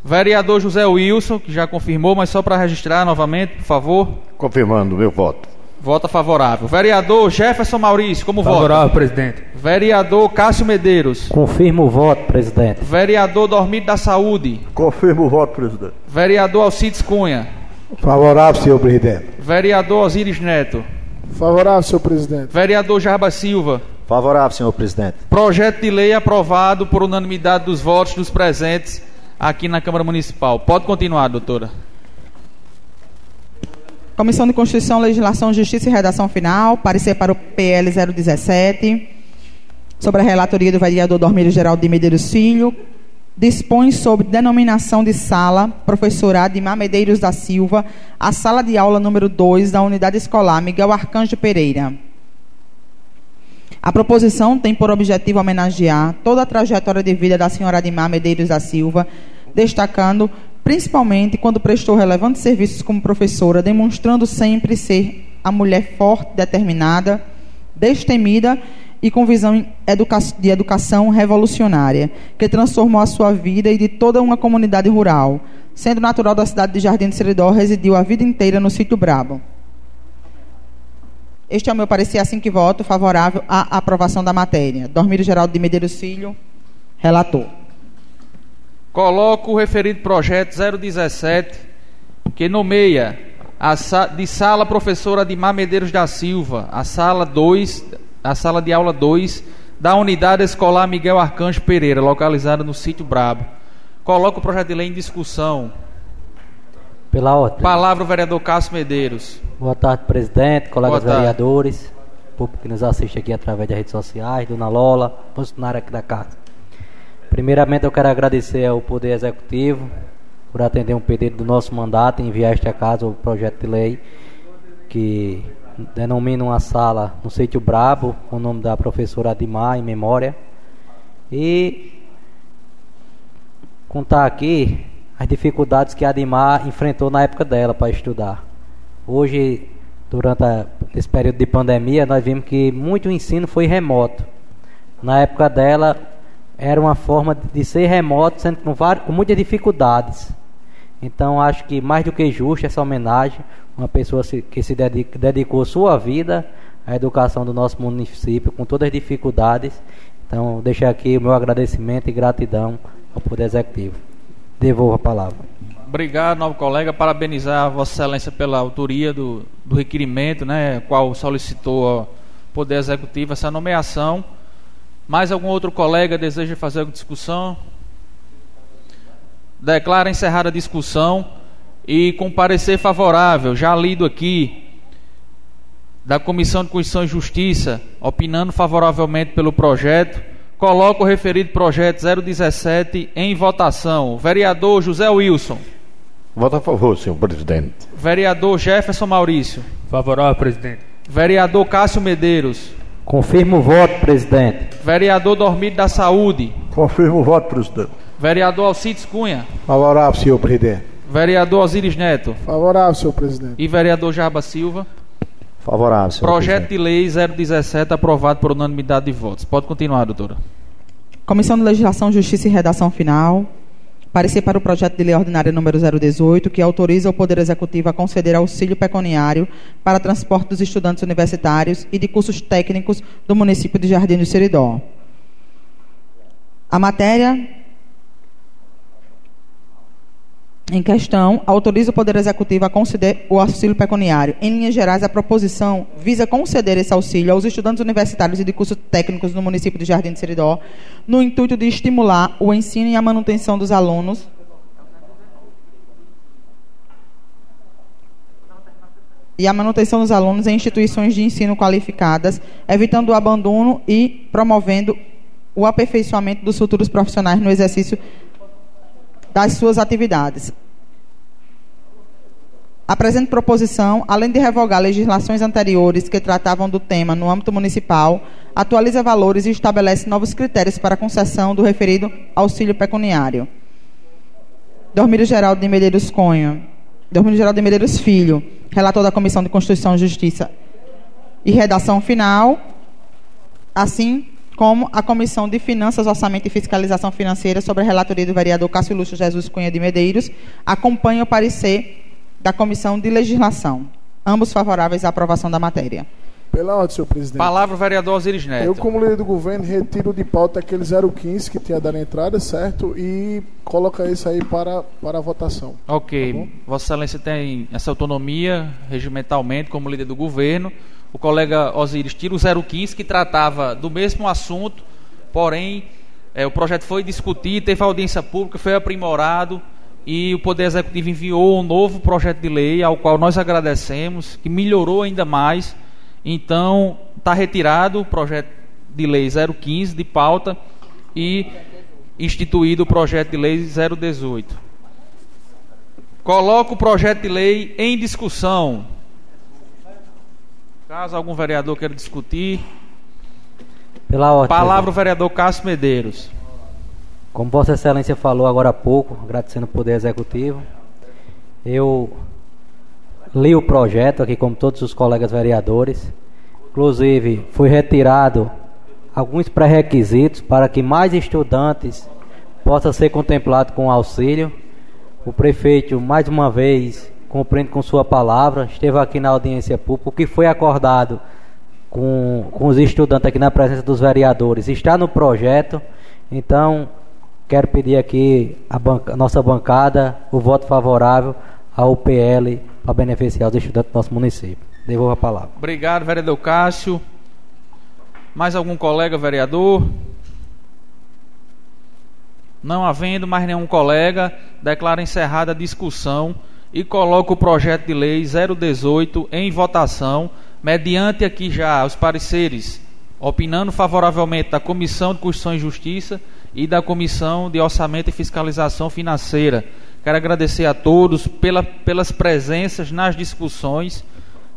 Vereador José Wilson, que já confirmou, mas só para registrar novamente, por favor. Confirmando meu voto. Vota favorável. Vereador Jefferson Maurício, como favorável, vota? Favorável, presidente. Vereador Cássio Medeiros. Confirmo o voto, presidente. Vereador Dormido da Saúde. Confirmo o voto, presidente. Vereador Alcides Cunha. Favorável, senhor presidente. Vereador Osiris Neto. Favorável, senhor presidente. Vereador Jarba Silva. Favorável, senhor presidente. Projeto de lei aprovado por unanimidade dos votos dos presentes aqui na Câmara Municipal. Pode continuar, doutora. Comissão de Constituição, Legislação, Justiça e Redação Final. Parecer para o PL 017. Sobre a relatoria do vereador Dormírio Geraldo de Medeiros Filho. Dispõe sobre denominação de sala, professora Adimar Medeiros da Silva, a sala de aula número 2 da unidade escolar Miguel Arcanjo Pereira. A proposição tem por objetivo homenagear toda a trajetória de vida da senhora Adimar Medeiros da Silva, destacando principalmente quando prestou relevantes serviços como professora, demonstrando sempre ser a mulher forte, determinada, destemida e com visão de educação revolucionária, que transformou a sua vida e de toda uma comunidade rural. Sendo natural da cidade de Jardim de Seridó, residiu a vida inteira no sítio Brabo. Este é o meu parecer, assim que voto, favorável à aprovação da matéria. Dormir Geraldo de Medeiros Filho, relator. Coloco o referido projeto 017, que nomeia a de sala professora de Medeiros da Silva, a sala 2, a sala de aula 2 da unidade escolar Miguel Arcanjo Pereira, localizada no sítio Brabo. Coloco o projeto de lei em discussão. Pela ordem. Palavra o vereador Cássio Medeiros. Boa tarde, presidente, colegas vereadores, público que nos assiste aqui através das redes sociais, Dona Lola, funcionário aqui da casa. Primeiramente, eu quero agradecer ao Poder Executivo por atender um pedido do nosso mandato e enviar esta casa o projeto de lei que denomina uma sala no sítio Brabo, o nome da professora Adimar em memória. E contar aqui as dificuldades que a Adimar enfrentou na época dela para estudar. Hoje, durante a, esse período de pandemia, nós vimos que muito ensino foi remoto. Na época dela, era uma forma de ser remoto, sendo com, várias, com muitas dificuldades. Então acho que mais do que justo essa homenagem, uma pessoa que se dedicou, dedicou sua vida à educação do nosso município com todas as dificuldades. Então deixo aqui o meu agradecimento e gratidão ao Poder Executivo. Devolvo a palavra. Obrigado, novo colega. Parabenizar a Vossa Excelência pela autoria do, do requerimento, né, qual solicitou ao Poder Executivo essa nomeação. Mais algum outro colega deseja fazer alguma discussão? Declara encerrada a discussão e com parecer favorável, já lido aqui, da Comissão de Constituição e Justiça, opinando favoravelmente pelo projeto, coloco o referido projeto 017 em votação. Vereador José Wilson. Voto a favor, senhor presidente. Vereador Jefferson Maurício. Favorável, presidente. Vereador Cássio Medeiros. Confirmo o voto, presidente. Vereador Dormido da Saúde. Confirmo o voto, presidente. Vereador Alcides Cunha. Favorável, senhor presidente. Vereador Osiris Neto. Favorável, senhor presidente. E vereador Jarba Silva. Favorável, senhor Projeto presidente. de lei 017 aprovado por unanimidade de votos. Pode continuar, doutora. Comissão de Legislação, Justiça e Redação Final. Parecer para o projeto de lei ordinária número 018, que autoriza o Poder Executivo a conceder auxílio pecuniário para transporte dos estudantes universitários e de cursos técnicos do município de Jardim do Seridó. A matéria em questão autoriza o Poder Executivo a conceder o auxílio pecuniário. Em linhas gerais, a proposição visa conceder esse auxílio aos estudantes universitários e de cursos técnicos no município de Jardim de Seridó, no intuito de estimular o ensino e a manutenção dos alunos. E a manutenção dos alunos em instituições de ensino qualificadas, evitando o abandono e promovendo o aperfeiçoamento dos futuros profissionais no exercício das suas atividades. A presente proposição, além de revogar legislações anteriores que tratavam do tema no âmbito municipal, atualiza valores e estabelece novos critérios para concessão do referido auxílio pecuniário. Dormírio Geraldo de Medeiros Cunha. Dormírio Geraldo de Medeiros Filho, relator da Comissão de Constituição, Justiça e Redação Final, assim como a Comissão de Finanças, Orçamento e Fiscalização Financeira, sobre a relatoria do vereador Cássio Lúcio Jesus Cunha de Medeiros, acompanha o parecer da Comissão de Legislação. Ambos favoráveis à aprovação da matéria. Pela ordem, senhor presidente. Palavra o vereador Osiris Neto. Eu, como líder do governo, retiro de pauta aquele 015 que tinha dado a entrada, certo? E coloca isso aí para, para a votação. Ok. Tá? Vossa Excelência tem essa autonomia regimentalmente como líder do governo. O colega Osiris tira o 015 que tratava do mesmo assunto, porém eh, o projeto foi discutido, teve audiência pública, foi aprimorado e o Poder Executivo enviou um novo projeto de lei ao qual nós agradecemos, que melhorou ainda mais. Então, está retirado o projeto de lei 015 de pauta e instituído o projeto de lei 018. Coloco o projeto de lei em discussão. Caso algum vereador queira discutir, Pela ordem. palavra o vereador Cássio Medeiros. Como Vossa Excelência falou agora há pouco, agradecendo o Poder Executivo, eu li o projeto aqui, como todos os colegas vereadores. Inclusive, foi retirado alguns pré-requisitos para que mais estudantes possam ser contemplados com auxílio. O prefeito, mais uma vez, cumprindo com sua palavra, esteve aqui na audiência pública. O que foi acordado com, com os estudantes aqui na presença dos vereadores está no projeto. Então, quero pedir aqui a, banca- nossa bancada o voto favorável ao PL para beneficiar os estudantes do nosso município. Devolvo a palavra. Obrigado, vereador Cássio. Mais algum colega vereador? Não havendo mais nenhum colega, declaro encerrada a discussão e coloco o projeto de lei 018 em votação, mediante aqui já os pareceres, opinando favoravelmente da Comissão de Constituição e Justiça e da Comissão de Orçamento e Fiscalização Financeira. Quero agradecer a todos pela, pelas presenças nas discussões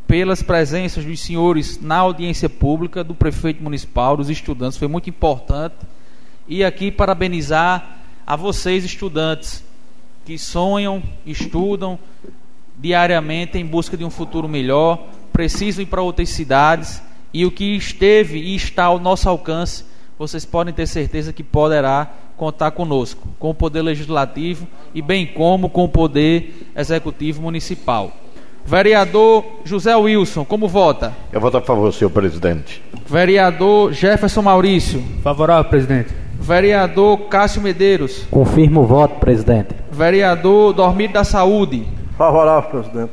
pelas presenças dos senhores na audiência pública, do prefeito municipal, dos estudantes, foi muito importante. E aqui parabenizar a vocês, estudantes, que sonham, estudam diariamente em busca de um futuro melhor, precisam ir para outras cidades e o que esteve e está ao nosso alcance, vocês podem ter certeza que poderá contar conosco, com o poder legislativo e bem como com o poder executivo municipal. Vereador José Wilson, como vota? Eu voto a favor, senhor presidente. Vereador Jefferson Maurício. Favorável, presidente. Vereador Cássio Medeiros. Confirmo o voto, presidente. Vereador Dormir da Saúde. Favorável, presidente.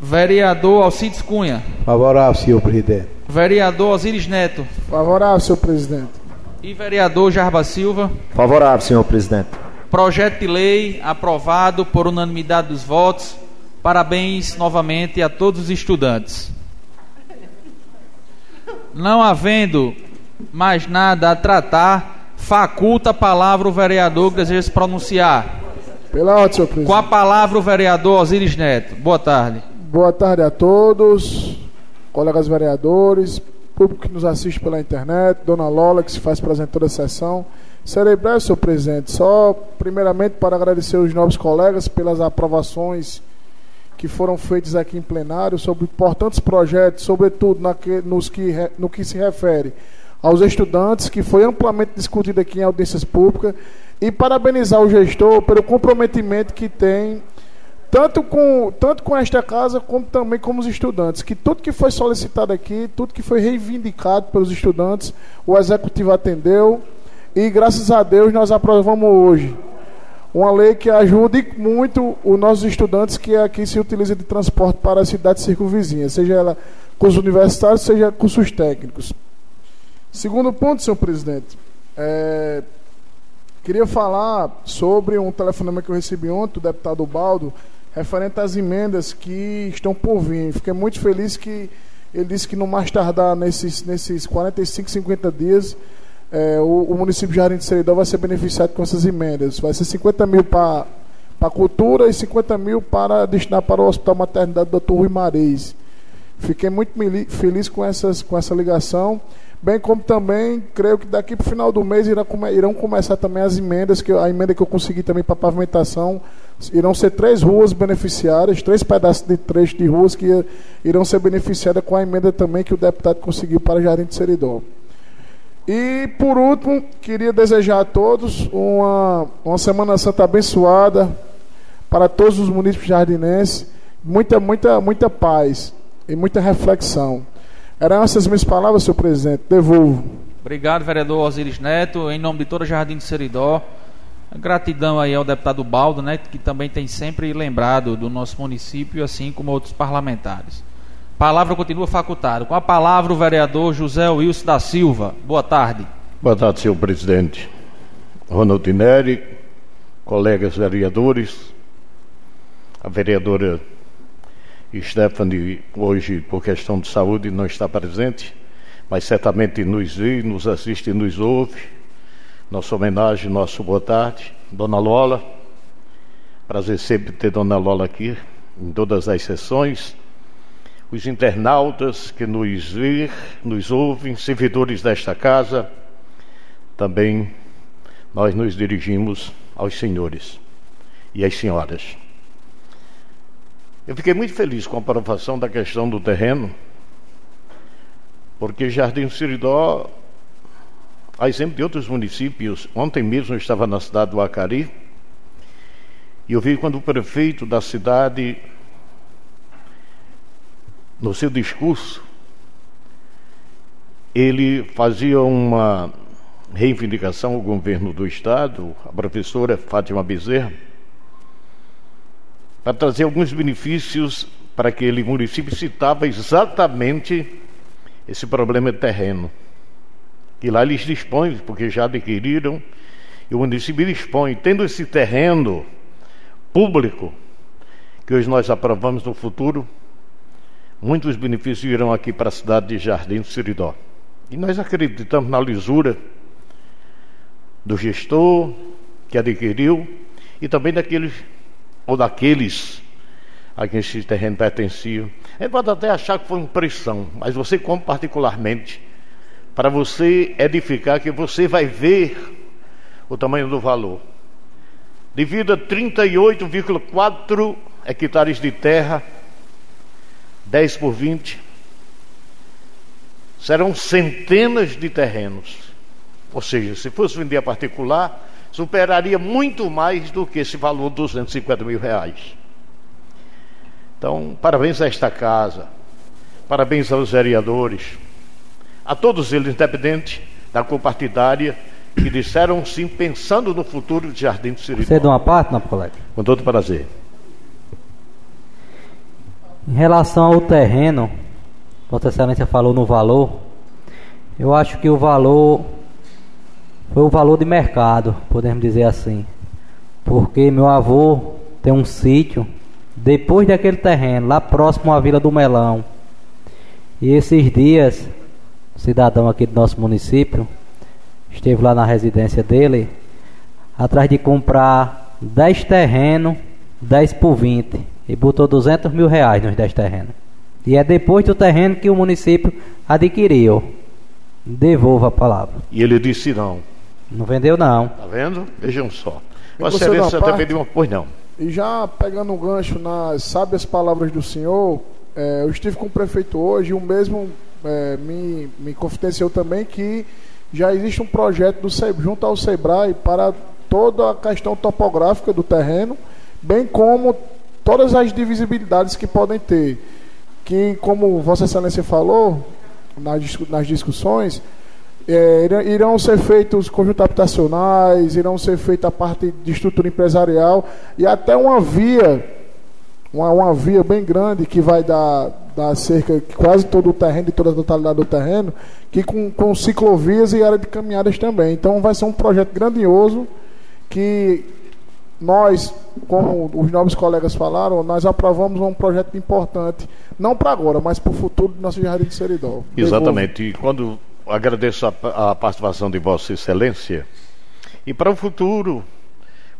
Vereador Alcides Cunha. Favorável, senhor presidente. Vereador Osiris Neto. Favorável, senhor presidente. E vereador Jarba Silva. Favorável, senhor presidente. Projeto de lei aprovado por unanimidade dos votos. Parabéns novamente a todos os estudantes. Não havendo mais nada a tratar, faculta a palavra o vereador que deseja se pronunciar. Pela ordem, senhor presidente. Com a palavra o vereador Osiris Neto. Boa tarde. Boa tarde a todos, colegas vereadores, público que nos assiste pela internet, Dona Lola, que se faz presente toda a sessão. Serei breve, senhor presidente. Só, primeiramente, para agradecer os novos colegas pelas aprovações que foram feitas aqui em plenário sobre importantes projetos, sobretudo nos que, no que se refere aos estudantes, que foi amplamente discutido aqui em audiências públicas, e parabenizar o gestor pelo comprometimento que tem, tanto com, tanto com esta casa, como também com os estudantes, que tudo que foi solicitado aqui, tudo que foi reivindicado pelos estudantes, o executivo atendeu, e graças a Deus nós aprovamos hoje uma lei que ajude muito os nossos estudantes que aqui se utiliza de transporte para as cidades circunvizinhas, seja ela cursos universitários, seja cursos técnicos. Segundo ponto, senhor presidente, é, queria falar sobre um telefonema que eu recebi ontem do deputado Baldo, referente às emendas que estão por vir. Fiquei muito feliz que ele disse que não mais tardar nesses, nesses 45, 50 dias, é, o, o, município de Jardim de Seridó vai ser beneficiado com essas emendas. Vai ser 50 mil para a cultura e 50 mil para destinar para o Hospital Maternidade Dr. Rui Mareis. Fiquei muito feliz com, essas, com essa ligação bem como também creio que daqui para o final do mês irão, irão começar também as emendas, que a emenda que eu consegui também para pavimentação, irão ser três ruas beneficiárias, três pedaços de trecho de ruas que irão ser beneficiadas com a emenda também que o deputado conseguiu para Jardim de Seridó. E por último, queria desejar a todos uma, uma Semana Santa abençoada para todos os municípios jardinenses, muita, muita, muita paz e muita reflexão. Eram essas minhas palavras, senhor presidente. Devolvo. Obrigado, vereador Osiris Neto. Em nome de toda Jardim de Seridó. Gratidão aí ao deputado Baldo, né, que também tem sempre lembrado do nosso município, assim como outros parlamentares. Palavra continua facultada. Com a palavra o vereador José Wilson da Silva. Boa tarde. Boa tarde, senhor presidente. Ronald Neri, colegas vereadores, a vereadora Stephanie, hoje, por questão de saúde, não está presente, mas certamente nos vê, nos assiste e nos ouve. Nossa homenagem, nosso boa tarde. Dona Lola, prazer sempre ter Dona Lola aqui, em todas as sessões. Os internautas que nos vê, nos ouvem, servidores desta casa, também nós nos dirigimos aos senhores e às senhoras. Eu fiquei muito feliz com a aprovação da questão do terreno, porque Jardim Siridó, a exemplo de outros municípios, ontem mesmo eu estava na cidade do Acari, e eu vi quando o prefeito da cidade, no seu discurso, ele fazia uma reivindicação ao governo do estado, a professora Fátima Bezerra, para trazer alguns benefícios para aquele município, citava exatamente esse problema de terreno. E lá eles dispõem, porque já adquiriram, e o município dispõe, tendo esse terreno público, que hoje nós aprovamos no futuro, muitos benefícios irão aqui para a cidade de Jardim do Siridó. E nós acreditamos na lisura do gestor que adquiriu e também daqueles ou daqueles a quem esse terreno pertencia. Ele pode até achar que foi uma pressão, mas você, como particularmente, para você edificar, que você vai ver o tamanho do valor. Devido a 38,4 hectares de terra, 10 por 20, serão centenas de terrenos. Ou seja, se fosse vender a particular, superaria muito mais do que esse valor de 250 mil reais. Então, parabéns a esta casa, parabéns aos vereadores, a todos eles, independente da cor partidária, que disseram sim, pensando no futuro de Jardim do Siri. Você é de uma parte, não, colega? Com todo prazer. Em relação ao terreno, Vossa Excelência falou no valor, eu acho que o valor foi o valor de mercado, podemos dizer assim. Porque meu avô tem um sítio depois daquele terreno, lá próximo à Vila do Melão. E esses dias, cidadão aqui do nosso município esteve lá na residência dele, atrás de comprar 10 terrenos, 10 por 20. E botou 200 mil reais nos 10 terrenos. E é depois do terreno que o município adquiriu. Devolva a palavra. E ele disse não. Não vendeu, não. Tá vendo? Vejam só. Vossa Excelência não, também deu uma. Pois não. E já pegando um gancho nas sábias palavras do senhor, é, eu estive com o prefeito hoje e o mesmo é, me, me confidenciou também que já existe um projeto do junto ao SEBRAE para toda a questão topográfica do terreno, bem como todas as divisibilidades que podem ter. Que, como Vossa Excelência falou nas, nas discussões, é, irão- ser feitos conjuntos habitacionais, irão ser feita a parte de estrutura empresarial e até uma via, uma, uma via bem grande que vai dar, dar cerca quase todo o terreno, de toda a totalidade do terreno, que com, com ciclovias e área de caminhadas também. Então vai ser um projeto grandioso que nós, como os nobres colegas falaram, nós aprovamos um projeto importante, não para agora, mas para o futuro do nosso Jardim de Seridó. Exatamente. E quando agradeço a, a participação de Vossa Excelência, e para o futuro,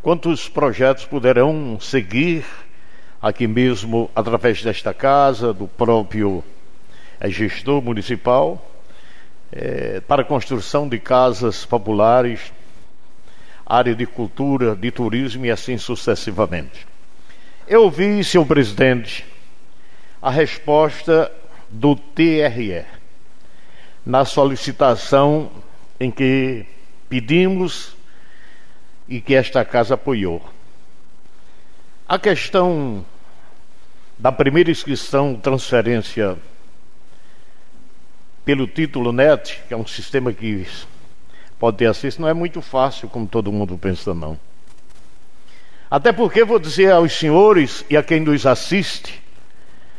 quantos projetos poderão seguir aqui mesmo, através desta casa, do próprio eh, gestor municipal, eh, para construção de casas populares, área de cultura, de turismo e assim sucessivamente. Eu ouvi, senhor presidente, a resposta do TRE na solicitação em que pedimos e que esta casa apoiou. A questão da primeira inscrição, transferência pelo título NET, que é um sistema que pode ter acesso, não é muito fácil, como todo mundo pensa, não. Até porque vou dizer aos senhores e a quem nos assiste,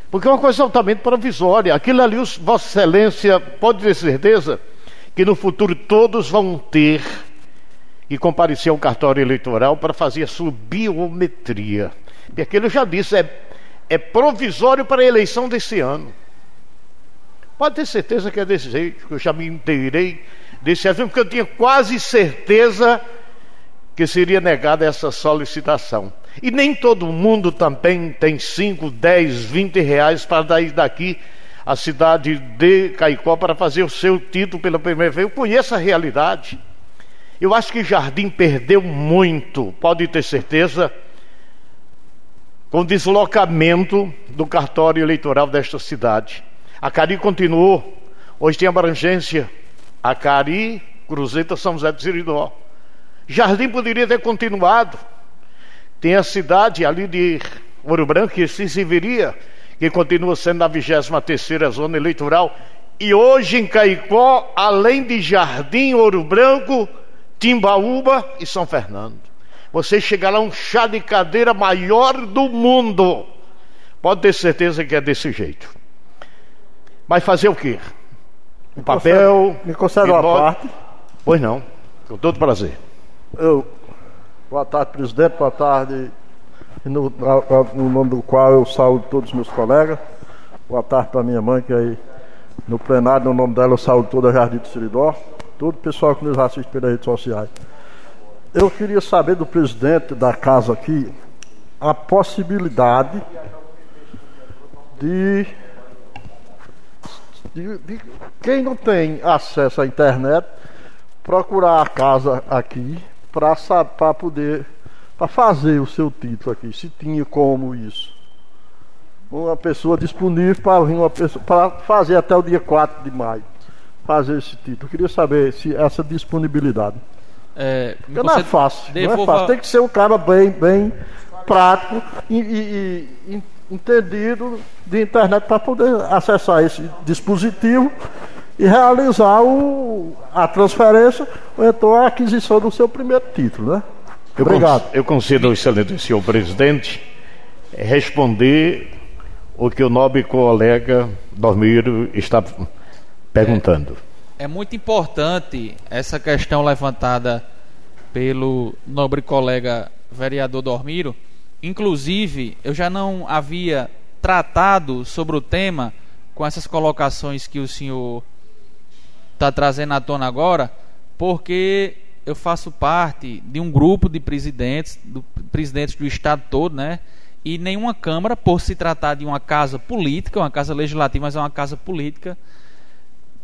porque é uma coisa altamente provisória. Aquilo ali, os- Vossa Excelência pode ter certeza que no futuro todos vão ter que comparecer ao cartório eleitoral para fazer a sua biometria. E aquilo eu já disse, é, é provisório para a eleição desse ano. Pode ter certeza que é desse jeito, que eu já me inteirei desse assunto, porque eu tinha quase certeza que seria negada essa solicitação. E nem todo mundo também tem 5, 10, 20 reais para dar daqui à cidade de Caicó para fazer o seu título pela primeira vez. Eu conheço a realidade. Eu acho que Jardim perdeu muito, pode ter certeza, com o deslocamento do cartório eleitoral desta cidade. A Cari continuou, hoje tem abrangência. A Cari, Cruzeta, São José do Siridó. Jardim poderia ter continuado. Tem a cidade ali de Ouro Branco, que se serviria, que continua sendo a 23 zona eleitoral. E hoje em Caicó, além de Jardim, Ouro Branco, Timbaúba e São Fernando. Você chega lá um chá de cadeira maior do mundo. Pode ter certeza que é desse jeito. Mas fazer o quê? Um papel. Me concede uma parte. Pois não, com todo prazer. Eu, boa tarde, presidente. Boa tarde. No, no nome do qual eu saúdo todos os meus colegas. Boa tarde para minha mãe, que aí no plenário, no nome dela, eu saúdo toda a Jardim do Siridó. Todo o pessoal que nos assiste pelas redes sociais. Eu queria saber do presidente da casa aqui a possibilidade de, de, de quem não tem acesso à internet procurar a casa aqui para poder para fazer o seu título aqui, se tinha como isso. Uma pessoa disponível para vir uma pessoa para fazer até o dia 4 de maio. Fazer esse título. Eu queria saber se essa disponibilidade. É, Porque não é fácil. Não é devolva- fácil. Tem que ser um cara bem, bem prático e, e- e en- entendido de internet para poder acessar esse dispositivo e realizar o, a transferência ou então a aquisição do seu primeiro título, né? Eu Obrigado. con- Eu concedo ao excelente senhor presidente responder o que o nobre colega Dormiro está perguntando. É muito importante essa questão levantada pelo nobre colega vereador Dormiro. Inclusive, eu já não havia tratado sobre o tema com essas colocações que o senhor está trazendo à tona agora, porque eu faço parte de um grupo de presidentes, do, presidentes do estado todo, né? E nenhuma Câmara, por se tratar de uma casa política, uma casa legislativa, mas é uma casa política,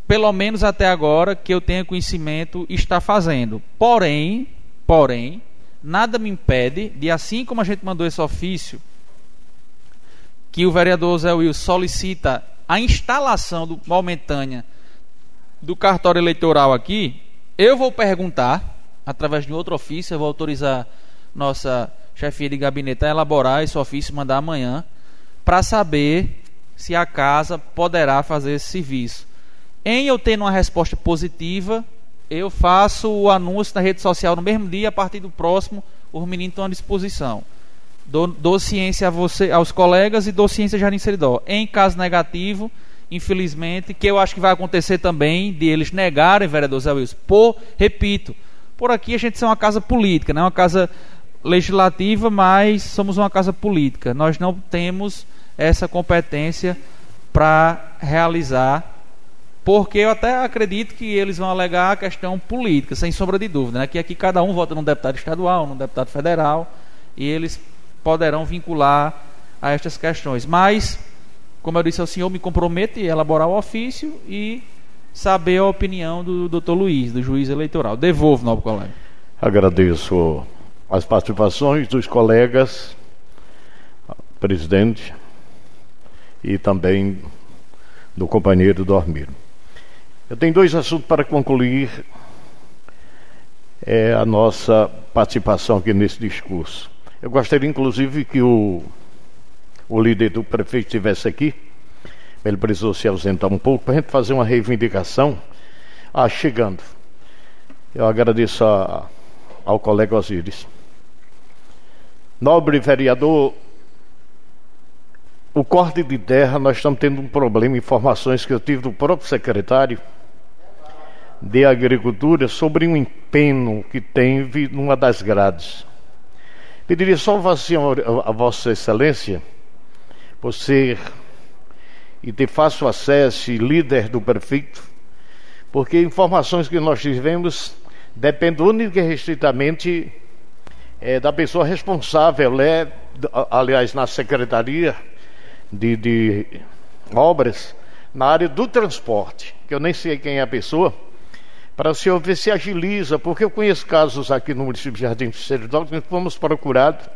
pelo menos até agora, que eu tenha conhecimento, está fazendo. Porém, porém, nada me impede de, assim como a gente mandou esse ofício, que o vereador Zé Will solicita a instalação do, momentânea do cartório eleitoral aqui, eu vou perguntar, através de outro ofício, eu vou autorizar nossa chefia de gabinete a elaborar esse ofício e mandar amanhã, para saber se a casa poderá fazer esse serviço. Em eu tendo uma resposta positiva, eu faço o anúncio na rede social no mesmo dia, a partir do próximo, os meninos estão à disposição. Dou, dou ciência a você, aos colegas e dou ciência a Jardim Seridó. Em caso negativo, infelizmente, que eu acho que vai acontecer também, de eles negarem, vereador Zé Wilson, por, repito, por aqui a gente é uma casa política, não é uma casa legislativa, mas somos uma casa política. Nós não temos essa competência para realizar porque eu até acredito que eles vão alegar a questão política, sem sombra de dúvida, né? que aqui cada um vota num deputado estadual, num deputado federal, e eles poderão vincular a estas questões. Mas, como eu disse ao senhor, me comprometo em elaborar o ofício e saber a opinião do doutor Luiz, do juiz eleitoral. Devolvo, novo colega. Agradeço as participações dos colegas, presidente, e também do companheiro Dormir. Eu tenho dois assuntos para concluir é, a nossa participação aqui nesse discurso. Eu gostaria, inclusive, que o, o líder do prefeito estivesse aqui. Ele precisou se ausentar um pouco para a gente fazer uma reivindicação. Ah, chegando. Eu agradeço a, ao colega Osíris. Nobre vereador, o corte de terra, nós estamos tendo um problema, informações que eu tive do próprio secretário de Agricultura sobre um empeno que teve numa das grades. Pediria só a Vossa Excelência, por ser e ter fácil acesso líder do prefeito, porque informações que nós tivemos dependem única e restritamente é, da pessoa responsável, é, aliás, na Secretaria de, de Obras, na área do transporte, que eu nem sei quem é a pessoa, para senhor ver se agiliza, porque eu conheço casos aqui no município de Jardim de Seridó que fomos procurados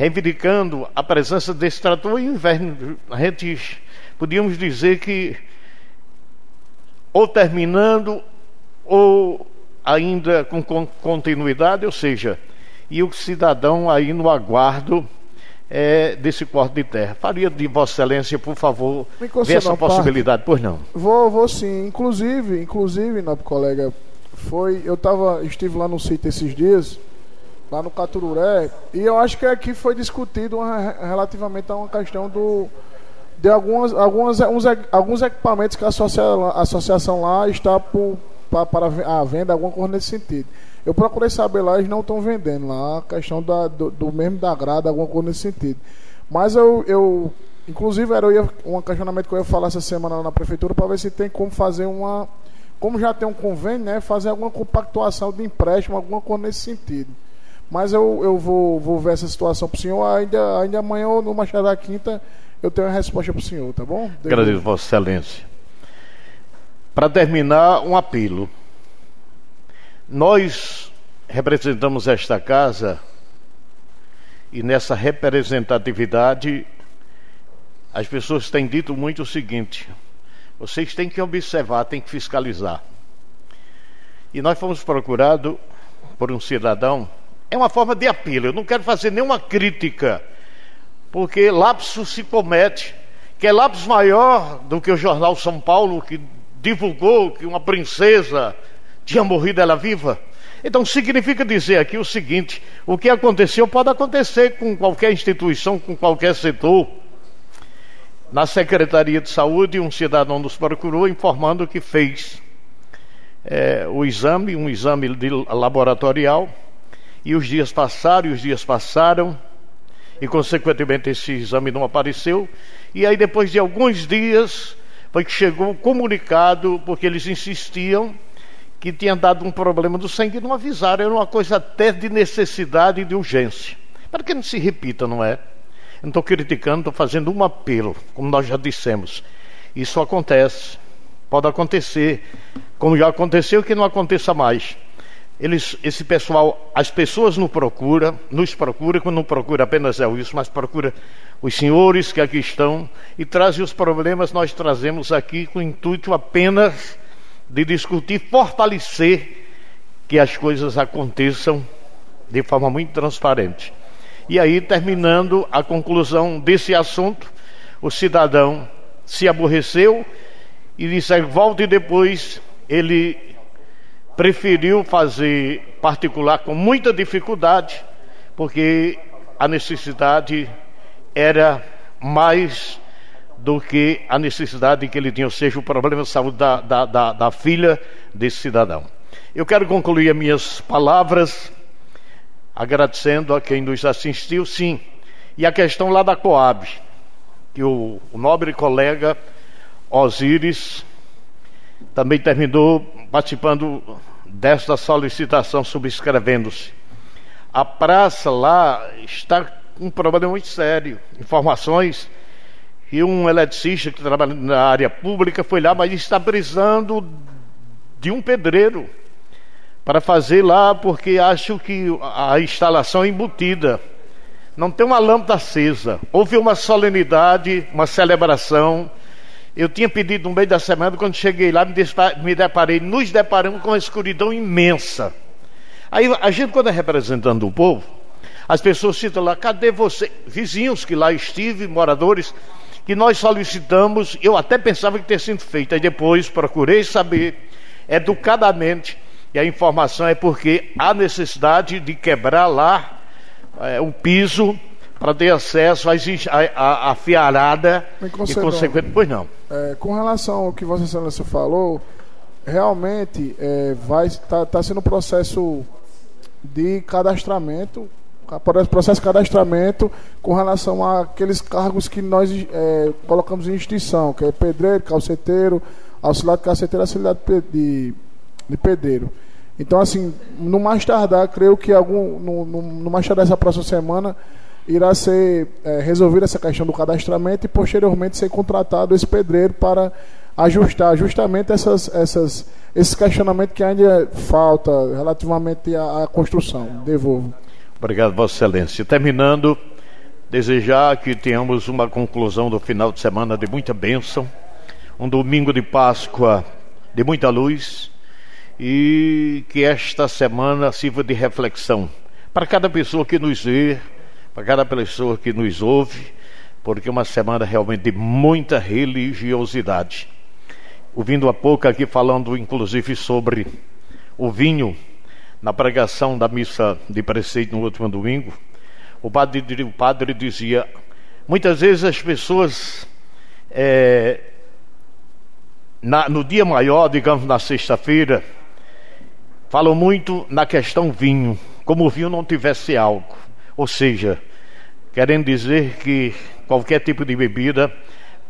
reivindicando a presença desse trator e inverno. A gente podíamos dizer que ou terminando ou ainda com continuidade, ou seja, e o cidadão aí no aguardo é, desse corte de terra. Faria de Vossa Excelência, por favor, ver essa possibilidade, pois não? Vou, vou sim. Inclusive, inclusive, nobre colega, foi. Eu tava, estive lá no sítio esses dias, lá no Catururé, e eu acho que aqui foi discutido relativamente a uma questão do de algumas, algumas, uns, alguns equipamentos que a associação, a associação lá está por, para, para a venda, alguma coisa nesse sentido. Eu procurei saber lá, eles não estão vendendo lá, a questão da, do, do, mesmo da grada, alguma coisa nesse sentido. Mas eu, eu inclusive, era ia, um questionamento que eu ia falar essa semana na prefeitura para ver se tem como fazer uma. Como já tem um convênio, né? Fazer alguma compactuação de empréstimo, alguma coisa nesse sentido. Mas eu, eu vou, vou ver essa situação para o senhor. Ainda, ainda amanhã ou no Machado da Quinta eu tenho a resposta para o senhor, tá bom? Agradeço, Vossa Excelência. Para terminar, um apelo. Nós representamos esta casa e nessa representatividade as pessoas têm dito muito o seguinte: vocês têm que observar, têm que fiscalizar. E nós fomos procurados por um cidadão. É uma forma de apelo, eu não quero fazer nenhuma crítica, porque lapso se comete, que é lapso maior do que o jornal São Paulo, que divulgou que uma princesa tinha morrido ela viva. Então significa dizer aqui o seguinte: o que aconteceu pode acontecer com qualquer instituição, com qualquer setor. Na Secretaria de Saúde, um cidadão nos procurou informando que fez é, o exame, um exame laboratorial, e os dias passaram, e os dias passaram, e consequentemente esse exame não apareceu. E aí, depois de alguns dias, foi que chegou o comunicado, porque eles insistiam que tinha dado um problema do sangue e não avisaram. Era uma coisa até de necessidade e de urgência. Para que não se repita, não é? Eu não estou criticando, estou fazendo um apelo, como nós já dissemos. Isso acontece, pode acontecer, como já aconteceu, que não aconteça mais. Eles, esse pessoal, as pessoas nos procura, nos procura, quando não procura apenas é isso, mas procura os senhores que aqui estão e trazem os problemas, nós trazemos aqui com o intuito apenas de discutir, fortalecer que as coisas aconteçam de forma muito transparente. E aí, terminando a conclusão desse assunto, o cidadão se aborreceu e disse: volte depois. Ele preferiu fazer particular com muita dificuldade, porque a necessidade era mais do que a necessidade que ele tinha, ou seja, o problema de saúde da, da, da, da filha desse cidadão. Eu quero concluir as minhas palavras agradecendo a quem nos assistiu, sim. E a questão lá da Coab, que o, o nobre colega Osíris também terminou participando desta solicitação, subscrevendo-se. A praça lá está com um problema muito sério. Informações que um eletricista que trabalha na área pública foi lá, mas está precisando de um pedreiro para fazer lá, porque acho que a instalação é embutida. Não tem uma lâmpada acesa. Houve uma solenidade, uma celebração. Eu tinha pedido no meio da semana, quando cheguei lá, me deparei, nos deparamos com uma escuridão imensa. Aí a gente, quando é representando o povo, as pessoas citam lá, cadê você? Vizinhos que lá estive, moradores, que nós solicitamos, eu até pensava que ter sido feito. Aí depois procurei saber, educadamente, e a informação é porque há necessidade de quebrar lá é, o piso para ter acesso à fiarada e consequentemente, pois não. É, com relação ao que Vossa Excelência falou, realmente é, vai estar tá, tá sendo um processo de cadastramento, processo de cadastramento com relação àqueles cargos que nós é, colocamos em extinção, que é pedreiro, calceteiro, auxiliar de calceteiro, auxiliar de de pedreiro. Então, assim, no mais tardar, creio que algum, no, no, no mais tardar essa próxima semana irá ser é, resolvida essa questão do cadastramento e posteriormente ser contratado esse pedreiro para ajustar justamente essas, essas, esses questionamentos que ainda falta relativamente à, à construção. Devolvo. Obrigado, Vossa Excelência. Terminando, desejar que tenhamos uma conclusão do final de semana de muita bênção, um domingo de Páscoa de muita luz e que esta semana sirva de reflexão para cada pessoa que nos vê, cada pessoa que nos ouve, porque é uma semana realmente de muita religiosidade. Ouvindo há pouco aqui falando inclusive sobre o vinho na pregação da missa de preceito no último domingo, o padre, o padre dizia: muitas vezes as pessoas é, na, no dia maior, digamos na sexta-feira, falam muito na questão vinho, como o vinho não tivesse álcool. Ou seja, querendo dizer que qualquer tipo de bebida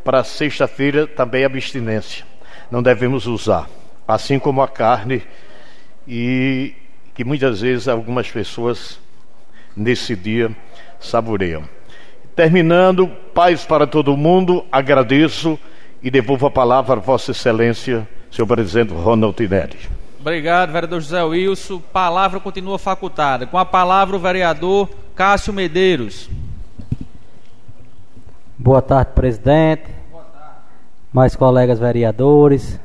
para sexta-feira também é abstinência. Não devemos usar. Assim como a carne e que muitas vezes algumas pessoas nesse dia saboreiam. Terminando, paz para todo mundo, agradeço e devolvo a palavra a Vossa Excelência, senhor presidente Ronald Tinelli. Obrigado, vereador José Wilson. Palavra continua facultada. Com a palavra o vereador Cássio Medeiros. Boa tarde, presidente. Boa tarde. Mais colegas vereadores.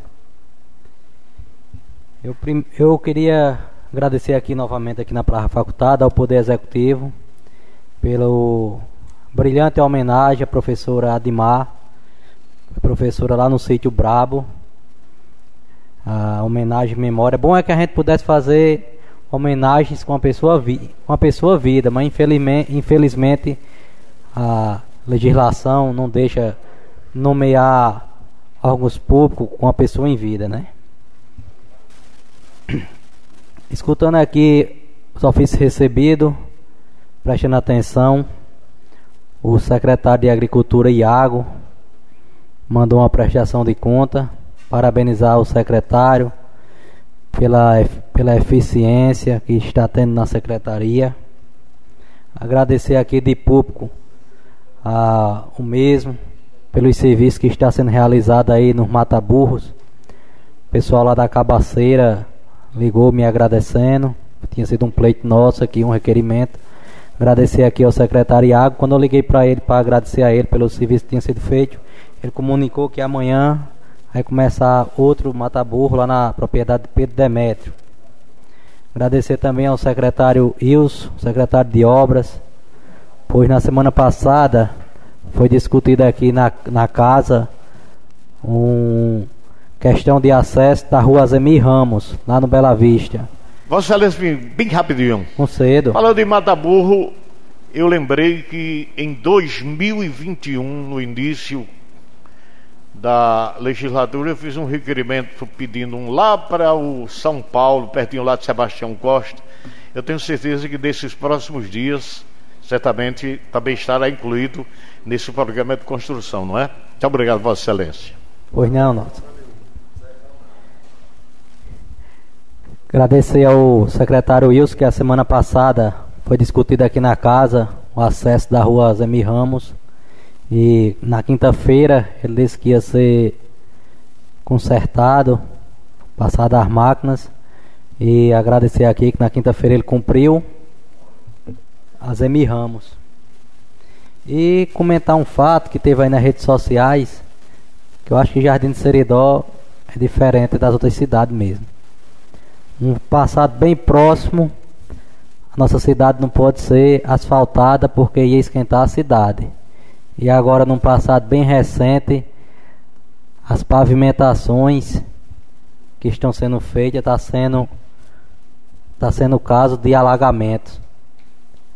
Eu, eu queria agradecer aqui novamente aqui na Praça Facultada ao Poder Executivo pelo brilhante homenagem à professora Adimar, professora lá no sítio Brabo, a homenagem memória. Bom é que a gente pudesse fazer homenagens com a pessoa, vi, com a pessoa vida, mas infelizmente, infelizmente a legislação não deixa nomear órgãos públicos com a pessoa em vida, né? *clears throat* Escutando aqui os ofícios recebidos, prestando atenção, o secretário de Agricultura, Iago, mandou uma prestação de conta parabenizar o secretário pela, pela eficiência que está tendo na secretaria. Agradecer aqui de público a, o mesmo, pelos serviços que está sendo realizado aí nos Mata Burros. O pessoal lá da Cabaceira ligou me agradecendo. Tinha sido um pleito nosso aqui, um requerimento. Agradecer aqui ao secretário Iago. Quando eu liguei para ele para agradecer a ele pelo serviço que tinha sido feito, ele comunicou que amanhã vai começar outro mata-burro lá na propriedade de Pedro Demétrio. Agradecer também ao secretário Ilso, secretário de Obras, pois na semana passada foi discutida aqui na, na casa um questão de acesso da rua Zemir Ramos, lá no Bela Vista. Vossa Excelência, bem rapidinho. Concedo. Falando em Mataburro, eu lembrei que em 2021, no início da legislatura, eu fiz um requerimento pedindo um lá para o São Paulo, pertinho lá de Sebastião Costa. Eu tenho certeza que desses próximos dias, certamente também estará incluído nesse programa de construção, não é? Muito obrigado, Vossa Excelência. Pois não, nossa. Agradecer ao secretário Wilson, que a semana passada foi discutido aqui na casa o acesso da rua Zemi Ramos e na quinta-feira ele disse que ia ser consertado, passado as máquinas. E agradecer aqui que na quinta-feira ele cumpriu a Zemi Ramos. E comentar um fato que teve aí nas redes sociais, que eu acho que Jardim de Seridó é diferente das outras cidades mesmo. Um passado bem próximo, a nossa cidade não pode ser asfaltada porque ia esquentar a cidade. E agora, num passado bem recente, as pavimentações que estão sendo feitas está sendo está sendo caso de alagamentos.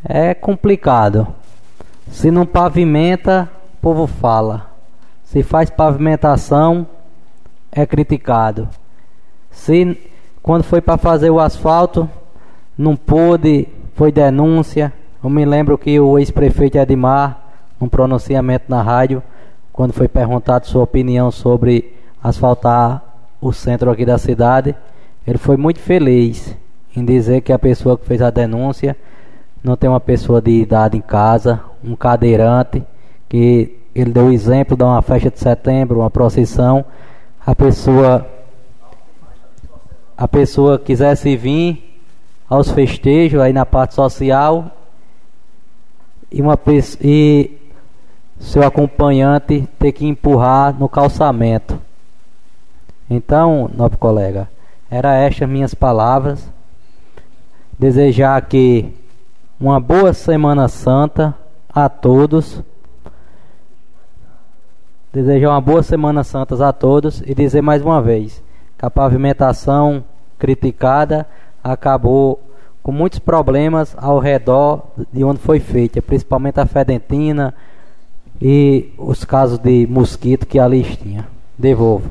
É complicado. Se não pavimenta, o povo fala. Se faz pavimentação, é criticado. Se quando foi para fazer o asfalto, não pôde, foi denúncia. Eu me lembro que o ex-prefeito Edmar um pronunciamento na rádio quando foi perguntado sua opinião sobre asfaltar o centro aqui da cidade. Ele foi muito feliz em dizer que a pessoa que fez a denúncia não tem uma pessoa de idade em casa, um cadeirante, que ele deu o exemplo de uma festa de setembro, uma procissão, a pessoa a pessoa quisesse vir aos festejos aí na parte social e uma e seu acompanhante ter que empurrar no calçamento. Então, nobre colega, era estas minhas palavras. Desejar aqui uma boa Semana Santa a todos. Desejar uma boa Semana Santa a todos e dizer mais uma vez que a pavimentação criticada acabou com muitos problemas ao redor de onde foi feita, principalmente a Fedentina, e os casos de mosquito que ali tinha. Devolvo.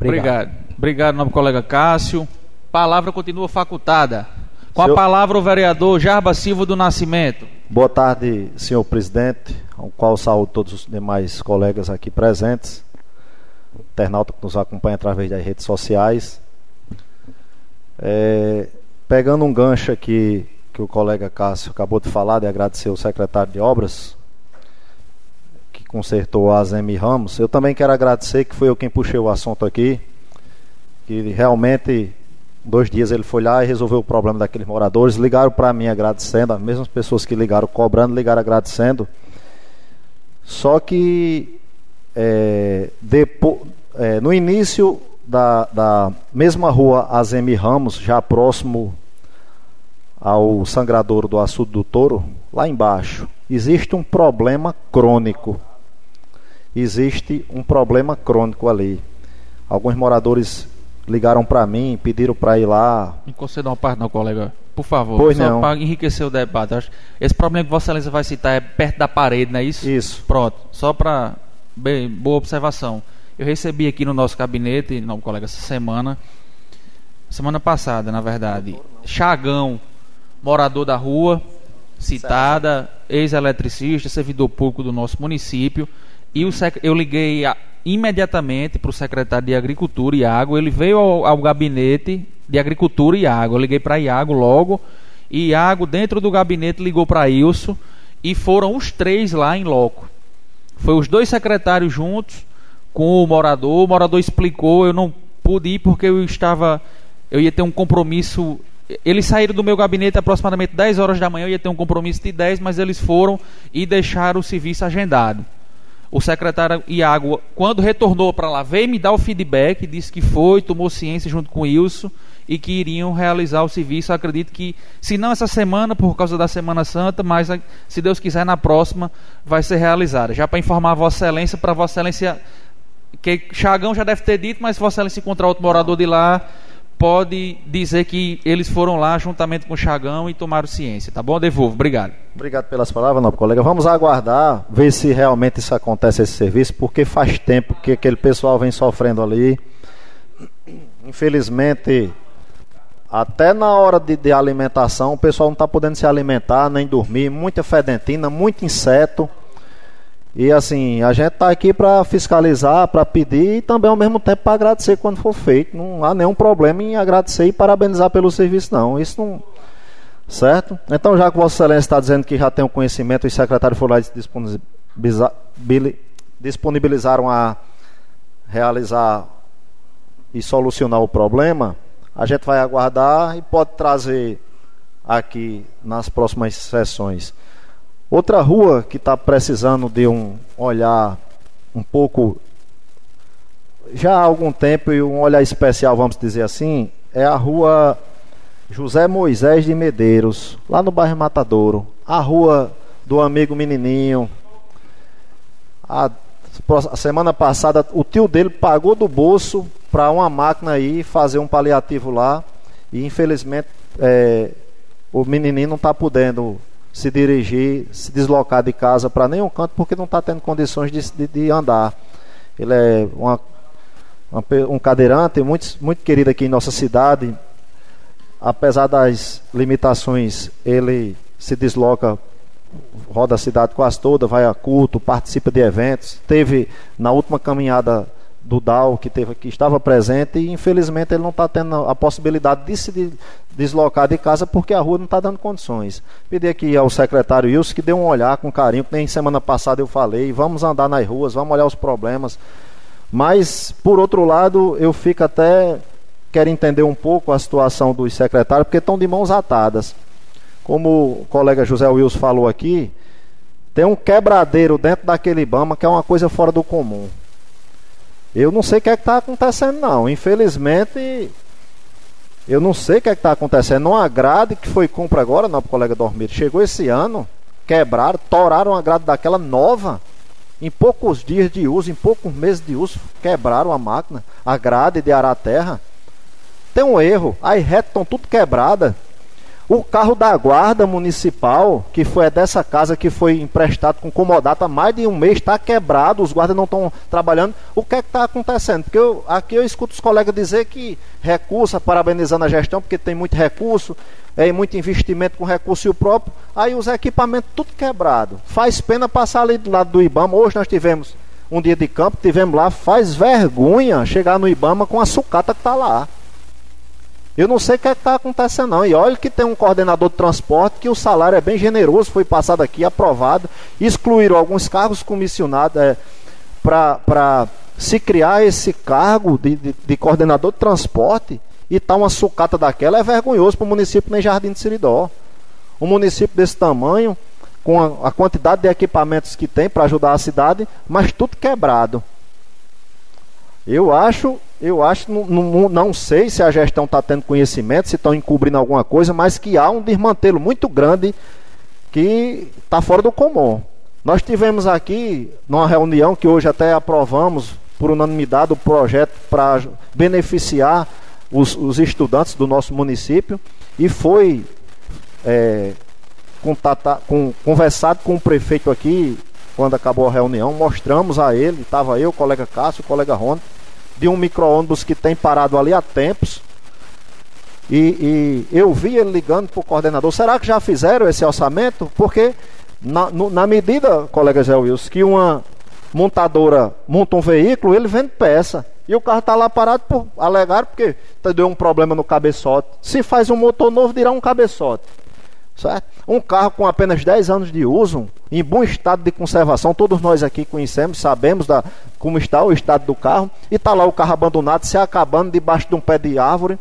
Obrigado. Obrigado, Obrigado nobre colega Cássio. Palavra continua facultada. Com senhor... a palavra o vereador Jarba Silva do Nascimento. Boa tarde, senhor presidente, ao qual saúdo todos os demais colegas aqui presentes, internauta que nos acompanha através das redes sociais. É, pegando um gancho aqui que o colega Cássio acabou de falar, de agradecer ao secretário de Obras, consertou a Zemi Ramos. Eu também quero agradecer que foi eu quem puxei o assunto aqui, que realmente dois dias ele foi lá e resolveu o problema daqueles moradores. Ligaram para mim agradecendo, as mesmas pessoas que ligaram cobrando, ligaram agradecendo. Só que é, depois, é, no início da, da mesma rua Azemi Ramos, já próximo ao sangradouro do Açude do Touro, lá embaixo, existe um problema crônico existe um problema crônico ali. Alguns moradores ligaram para mim, pediram para ir lá. Me conceda uma parte, não, colega. Por favor, pois só para enriquecer o debate. Esse problema que Vossa Excelência vai citar é perto da parede, não é isso? Isso. Pronto, só para. Bem, boa observação. Eu recebi aqui no nosso gabinete, não, colega, essa semana, semana passada, na verdade, Chagão, morador da rua, citada, ex-eletricista, servidor público do nosso município e o sec... eu liguei a... imediatamente para o secretário de Agricultura e Água. Ele veio ao, ao gabinete de Agricultura e Água. Eu liguei para Iago logo, e Iago, dentro do gabinete, ligou para Ilso, e foram os três lá em loco. Foi os dois secretários juntos com o morador. O morador explicou, eu não pude ir porque eu estava. Eu ia ter um compromisso. Eles saíram do meu gabinete aproximadamente 10 horas da manhã, eu ia ter um compromisso de 10, mas eles foram e deixaram o serviço agendado. O secretário Iago, quando retornou para lá, veio me dar o feedback, disse que foi, tomou ciência junto com o Wilson e que iriam realizar o serviço. Acredito que, se não essa semana, por causa da Semana Santa, mas se Deus quiser, na próxima vai ser realizada. Já para informar Vossa Excelência, para Vossa Excelência, que Chagão já deve ter dito, mas Vossa Excelência encontrar outro morador de lá, pode dizer que eles foram lá juntamente com o Chagão e tomaram ciência, tá bom? Devolvo, obrigado. Obrigado pelas palavras, nobre colega. Vamos aguardar, ver se realmente isso acontece, esse serviço, porque faz tempo que aquele pessoal vem sofrendo ali. Infelizmente, até na hora de, de alimentação, o pessoal não está podendo se alimentar, nem dormir, muita fedentina, muito inseto. E assim, a gente está aqui para fiscalizar, para pedir e também ao mesmo tempo para agradecer quando for feito. Não há nenhum problema em agradecer e parabenizar pelo serviço, não. Isso não. Certo? Então, já que Vossa Excelência está dizendo que já tem o conhecimento, os secretários e disponibilizaram a realizar e solucionar o problema. A gente vai aguardar e pode trazer aqui nas próximas sessões. Outra rua que está precisando de um olhar um pouco, já há algum tempo, e um olhar especial, vamos dizer assim, é a rua José Moisés de Medeiros, lá no bairro Matadouro. A rua do amigo Menininho. A, a semana passada, o tio dele pagou do bolso para uma máquina aí fazer um paliativo lá e infelizmente é, o menininho não está podendo se dirigir, se deslocar de casa para nenhum canto porque não está tendo condições de, de, de, andar. Ele é uma, uma, um cadeirante muito, muito querido aqui em nossa cidade. Apesar das limitações, ele se desloca, roda a cidade quase toda, vai a culto, participa de eventos. Teve na última caminhada do DAO que, teve, que estava presente e infelizmente ele não está tendo a possibilidade de se deslocar de casa porque a rua não está dando condições. Pedi aqui ao secretário Wilson que dê um olhar com carinho, que nem semana passada eu falei, vamos andar nas ruas, vamos olhar os problemas. Mas, por outro lado, eu fico até quero entender um pouco a situação dos secretários, porque estão de mãos atadas. Como o colega José Wilson falou aqui, tem um quebradeiro dentro daquele Ibama que é uma coisa fora do comum. Eu não sei o que é que está acontecendo, não. Infelizmente, eu não sei o que é que está acontecendo. Uma grade que foi compra agora, não, colega Dormir, chegou esse ano, quebraram, toraram uma grade daquela nova. Em poucos dias de uso, em poucos meses de uso, quebraram a máquina, a grade de arar terra. Tem um erro, as retas estão tudo quebradas. O carro da guarda municipal, que foi dessa casa que foi emprestado com comodato há mais de um mês, está quebrado, os guardas não estão trabalhando. O que é que está acontecendo? Porque eu, aqui eu escuto os colegas dizer que recurso, parabenizando a gestão, porque tem muito recurso, é, muito investimento com recurso próprio, aí os equipamentos tudo quebrado. Faz pena passar ali do lado do Ibama. Hoje nós tivemos um dia de campo, tivemos lá, faz vergonha chegar no Ibama com a sucata que está lá. Eu não sei o que é está acontecendo, não. E olha que tem um coordenador de transporte que o salário é bem generoso, foi passado aqui, aprovado. Excluíram alguns cargos comissionados é, para se criar esse cargo de, de, de, coordenador de transporte e tá uma sucata daquela é vergonhoso para o município nem Jardim de Siridó. Um município desse tamanho, com a, a quantidade de equipamentos que tem para ajudar a cidade, mas tudo quebrado. Eu acho, eu acho, não, não, não sei se a gestão está tendo conhecimento, se estão encobrindo alguma coisa, mas que há um desmantelo muito grande que está fora do comum. Nós tivemos aqui, numa reunião que hoje até aprovamos por unanimidade o projeto para beneficiar os, os, estudantes do nosso município e foi é, contata, com, conversado com o prefeito aqui quando acabou a reunião, mostramos a ele, estava eu, o colega Cássio, o colega Rony, de um micro-ônibus que tem parado ali há tempos. E, e eu vi ele ligando para o coordenador, será que já fizeram esse orçamento? Porque na, no, na medida, colega Zé Wilson, que uma montadora monta um veículo, ele vende peça. E o carro está lá parado por alegar porque deu um problema no cabeçote. Se faz um motor novo, dirá um cabeçote. Certo? Um carro com apenas 10 anos de uso, em bom estado de conservação, todos nós aqui conhecemos, sabemos da, como está o estado do carro, e está lá o carro abandonado, se acabando debaixo de um pé de árvore,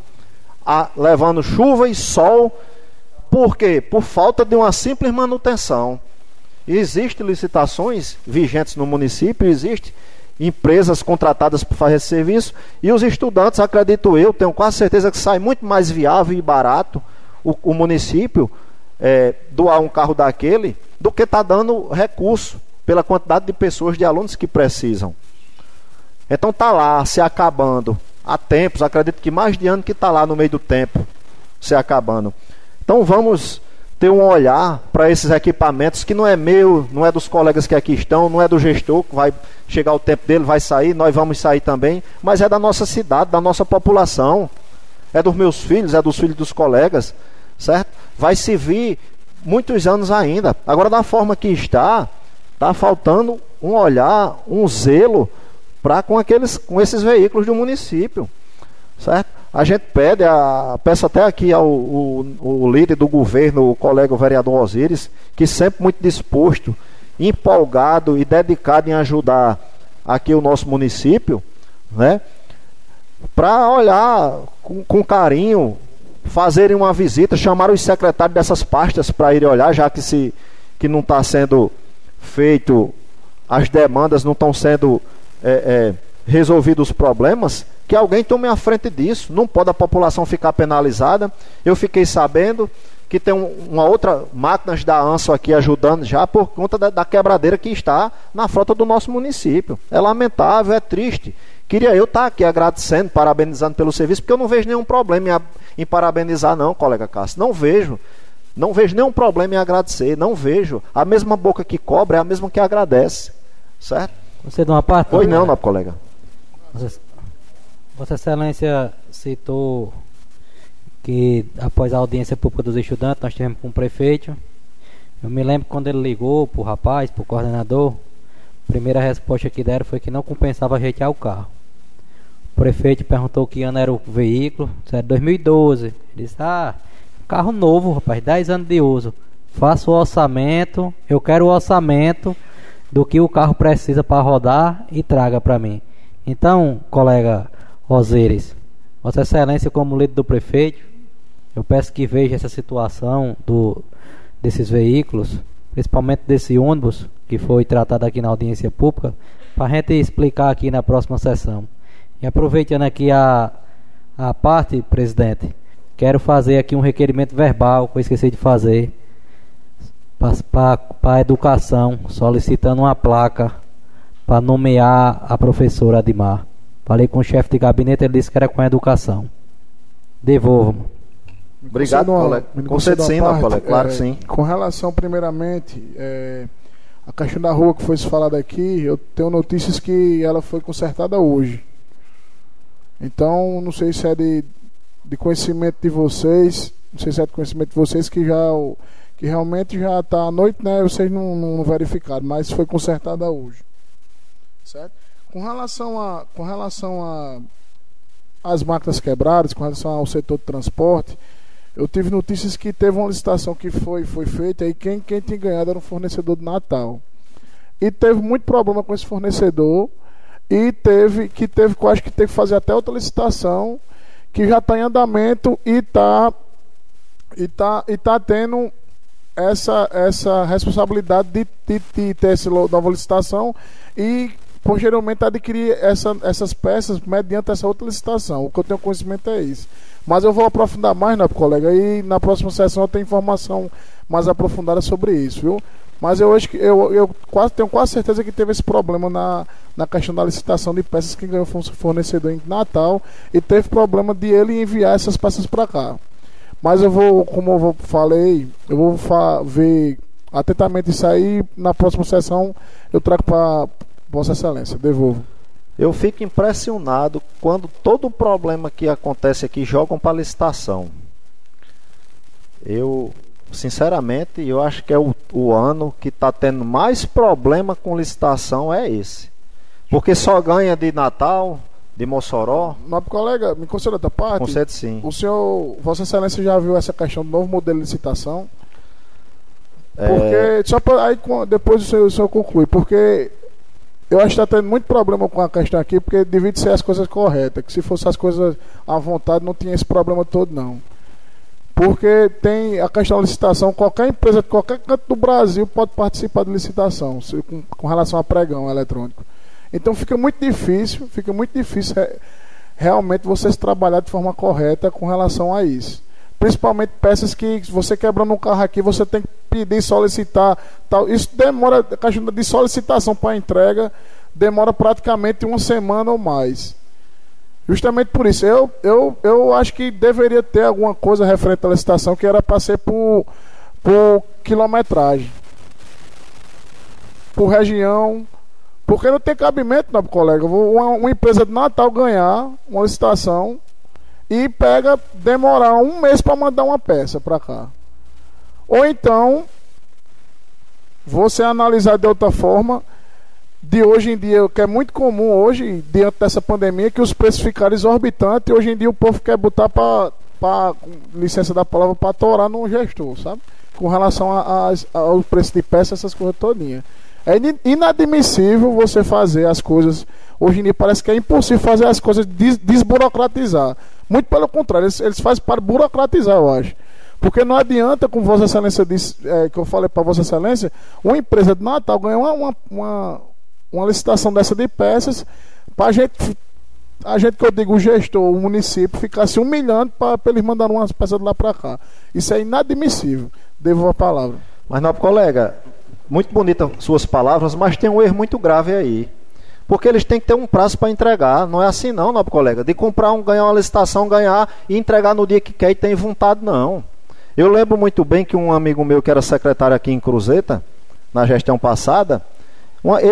a, levando chuva e sol. Por quê? Por falta de uma simples manutenção. Existem licitações vigentes no município, existe empresas contratadas para fazer esse serviço e os estudantes, acredito eu, tenho quase certeza que sai muito mais viável e barato o, o município é, doar um carro daquele do que está dando recurso pela quantidade de pessoas, de alunos que precisam. Então está lá se acabando há tempos, acredito que mais de ano que está lá no meio do tempo se acabando. Então vamos ter um olhar para esses equipamentos que não é meu, não é dos colegas que aqui estão, não é do gestor que vai chegar o tempo dele, vai sair, nós vamos sair também, mas é da nossa cidade, da nossa população, é dos meus filhos, é dos filhos dos colegas, certo? Vai servir muitos anos ainda. Agora, da forma que está, está faltando um olhar, um zelo para com aqueles, com esses veículos do município, certo? A gente pede, a, peço até aqui ao o, o líder do governo, o colega vereador Osíris, que sempre muito disposto, empolgado e dedicado em ajudar aqui o nosso município, né? Para olhar com, com carinho, fazerem uma visita, chamar os secretários dessas pastas para irem olhar, já que se que não está sendo feito, as demandas não estão sendo é, é, resolvidos os problemas, que alguém tome a frente disso. Não pode a população ficar penalizada. Eu fiquei sabendo que tem um, uma outra máquina da ANSO aqui ajudando já por conta da, da, quebradeira que está na frota do nosso município. É lamentável, é triste. Queria eu estar aqui agradecendo, parabenizando pelo serviço, porque eu não vejo nenhum problema em, em parabenizar, não, colega Cássio. Não vejo. Não vejo nenhum problema em agradecer. Não vejo. A mesma boca que cobra é a mesma que agradece. Certo? Você dá uma parte? Pois não, não, colega. Vossa Excelência citou que após a audiência pública dos estudantes, nós tivemos com o prefeito. Eu me lembro quando ele ligou para o rapaz, para o coordenador, a primeira resposta que deram foi que não compensava retirar o carro. Prefeito perguntou que ano era o veículo, era 2012. Ele disse, ah, carro novo, rapaz, 10 anos de uso. Faça o orçamento, eu quero o orçamento do que o carro precisa para rodar e traga para mim. Então, colega Roseiras, Vossa Excelência, como líder do prefeito, eu peço que veja essa situação do, desses veículos, principalmente desse ônibus que foi tratado aqui na audiência pública, para a gente explicar aqui na próxima sessão. E aproveitando aqui a, a parte, presidente, quero fazer aqui um requerimento verbal que eu esqueci de fazer para a educação, solicitando uma placa para nomear a professora Admar. Falei com o chefe de gabinete, ele disse que era com a educação. Devolvo. Obrigado, colega. Concede sim, colega. Claro é, sim. Com relação, primeiramente, é, a questão da rua que foi falada aqui, eu tenho notícias que ela foi consertada hoje. Então, não sei se é de, de conhecimento de vocês, não sei se é de conhecimento de vocês que já que realmente já está à noite, né? Vocês não, não verificaram, mas foi consertada hoje. Certo? Com relação a, com relação a as máquinas quebradas, com relação ao setor de transporte, eu tive notícias que teve uma licitação que foi, foi feita e quem, quem tinha ganhado era um fornecedor de Natal. E teve muito problema com esse fornecedor e teve que teve quase que teve que fazer até outra licitação que já está em andamento e está e tá, e tá tendo essa, essa responsabilidade de, de, de ter essa nova licitação e posteriormente adquirir essa, essas peças mediante essa outra licitação. O que eu tenho conhecimento é isso. Mas eu vou aprofundar mais, né, colega? E na próxima sessão eu tenho informação mais aprofundada sobre isso, viu? Mas eu acho que eu, eu quase, tenho quase certeza que teve esse problema na, na questão da licitação de peças que ganhou fornecedor em Natal e teve problema de ele enviar essas peças para cá. Mas eu vou, como eu falei, eu vou ver atentamente isso aí. Na próxima sessão eu trago para Vossa Excelência, devolvo. Eu fico impressionado quando todo o problema que acontece aqui jogam para licitação. Eu, sinceramente, eu acho que é o, o ano que está tendo mais problema com licitação é esse. Porque só ganha de Natal, de Mossoró. Nobre colega, me conceda outra parte. Concede sim. O senhor, Vossa Excelência já viu essa questão do novo modelo de licitação? É, Porque, só pra, aí depois o senhor, o senhor conclui, porque eu acho que está tendo muito problema com a questão aqui, porque devia de ser as coisas corretas, que se fosse as coisas à vontade não tinha esse problema todo não. Porque tem a questão da licitação, qualquer empresa de qualquer canto do Brasil pode participar de licitação, com, com relação a pregão eletrônico. Então fica muito difícil, fica muito difícil re- realmente você se trabalhar de forma correta com relação a isso. Principalmente peças que você quebrando um carro aqui, você tem que pedir, solicitar, tal. Isso demora, a questão de solicitação para entrega demora praticamente uma semana ou mais. Justamente por isso, eu, eu, eu acho que deveria ter alguma coisa referente à licitação que era para ser por, por quilometragem, por região, porque não tem cabimento, não, colega. Uma, uma empresa de Natal ganhar uma licitação e pega demorar um mês para mandar uma peça para cá. Ou então você analisar de outra forma, de hoje em dia, que é muito comum hoje, diante dessa pandemia, que os preços ficaram exorbitantes e hoje em dia o povo quer botar para, licença da palavra, para torar no gestor, sabe? Com relação a- a- ao preço de peça, essas coisas todinhas. É in- inadmissível você fazer as coisas. Hoje em dia parece que é impossível fazer as coisas des- desburocratizar. Muito pelo contrário, eles, eles fazem para burocratizar, eu acho. Porque não adianta, como Vossa Excelência disse, é, que eu falei para Vossa Excelência, uma empresa de Natal ganhar uma, uma, uma licitação dessa de peças, para a gente, a gente que eu digo, o gestor, o município, ficar se humilhando para eles mandarem umas peças de lá para cá. Isso é inadmissível. Devo a palavra. Mas, nobre colega, muito bonita suas palavras, mas tem um erro muito grave aí. Porque eles têm que ter um prazo para entregar. Não é assim não, nobre colega. De comprar um, ganhar uma licitação, ganhar e entregar no dia que quer e tem vontade, não. Eu lembro muito bem que um amigo meu que era secretário aqui em Cruzeta, na gestão passada, uma- é,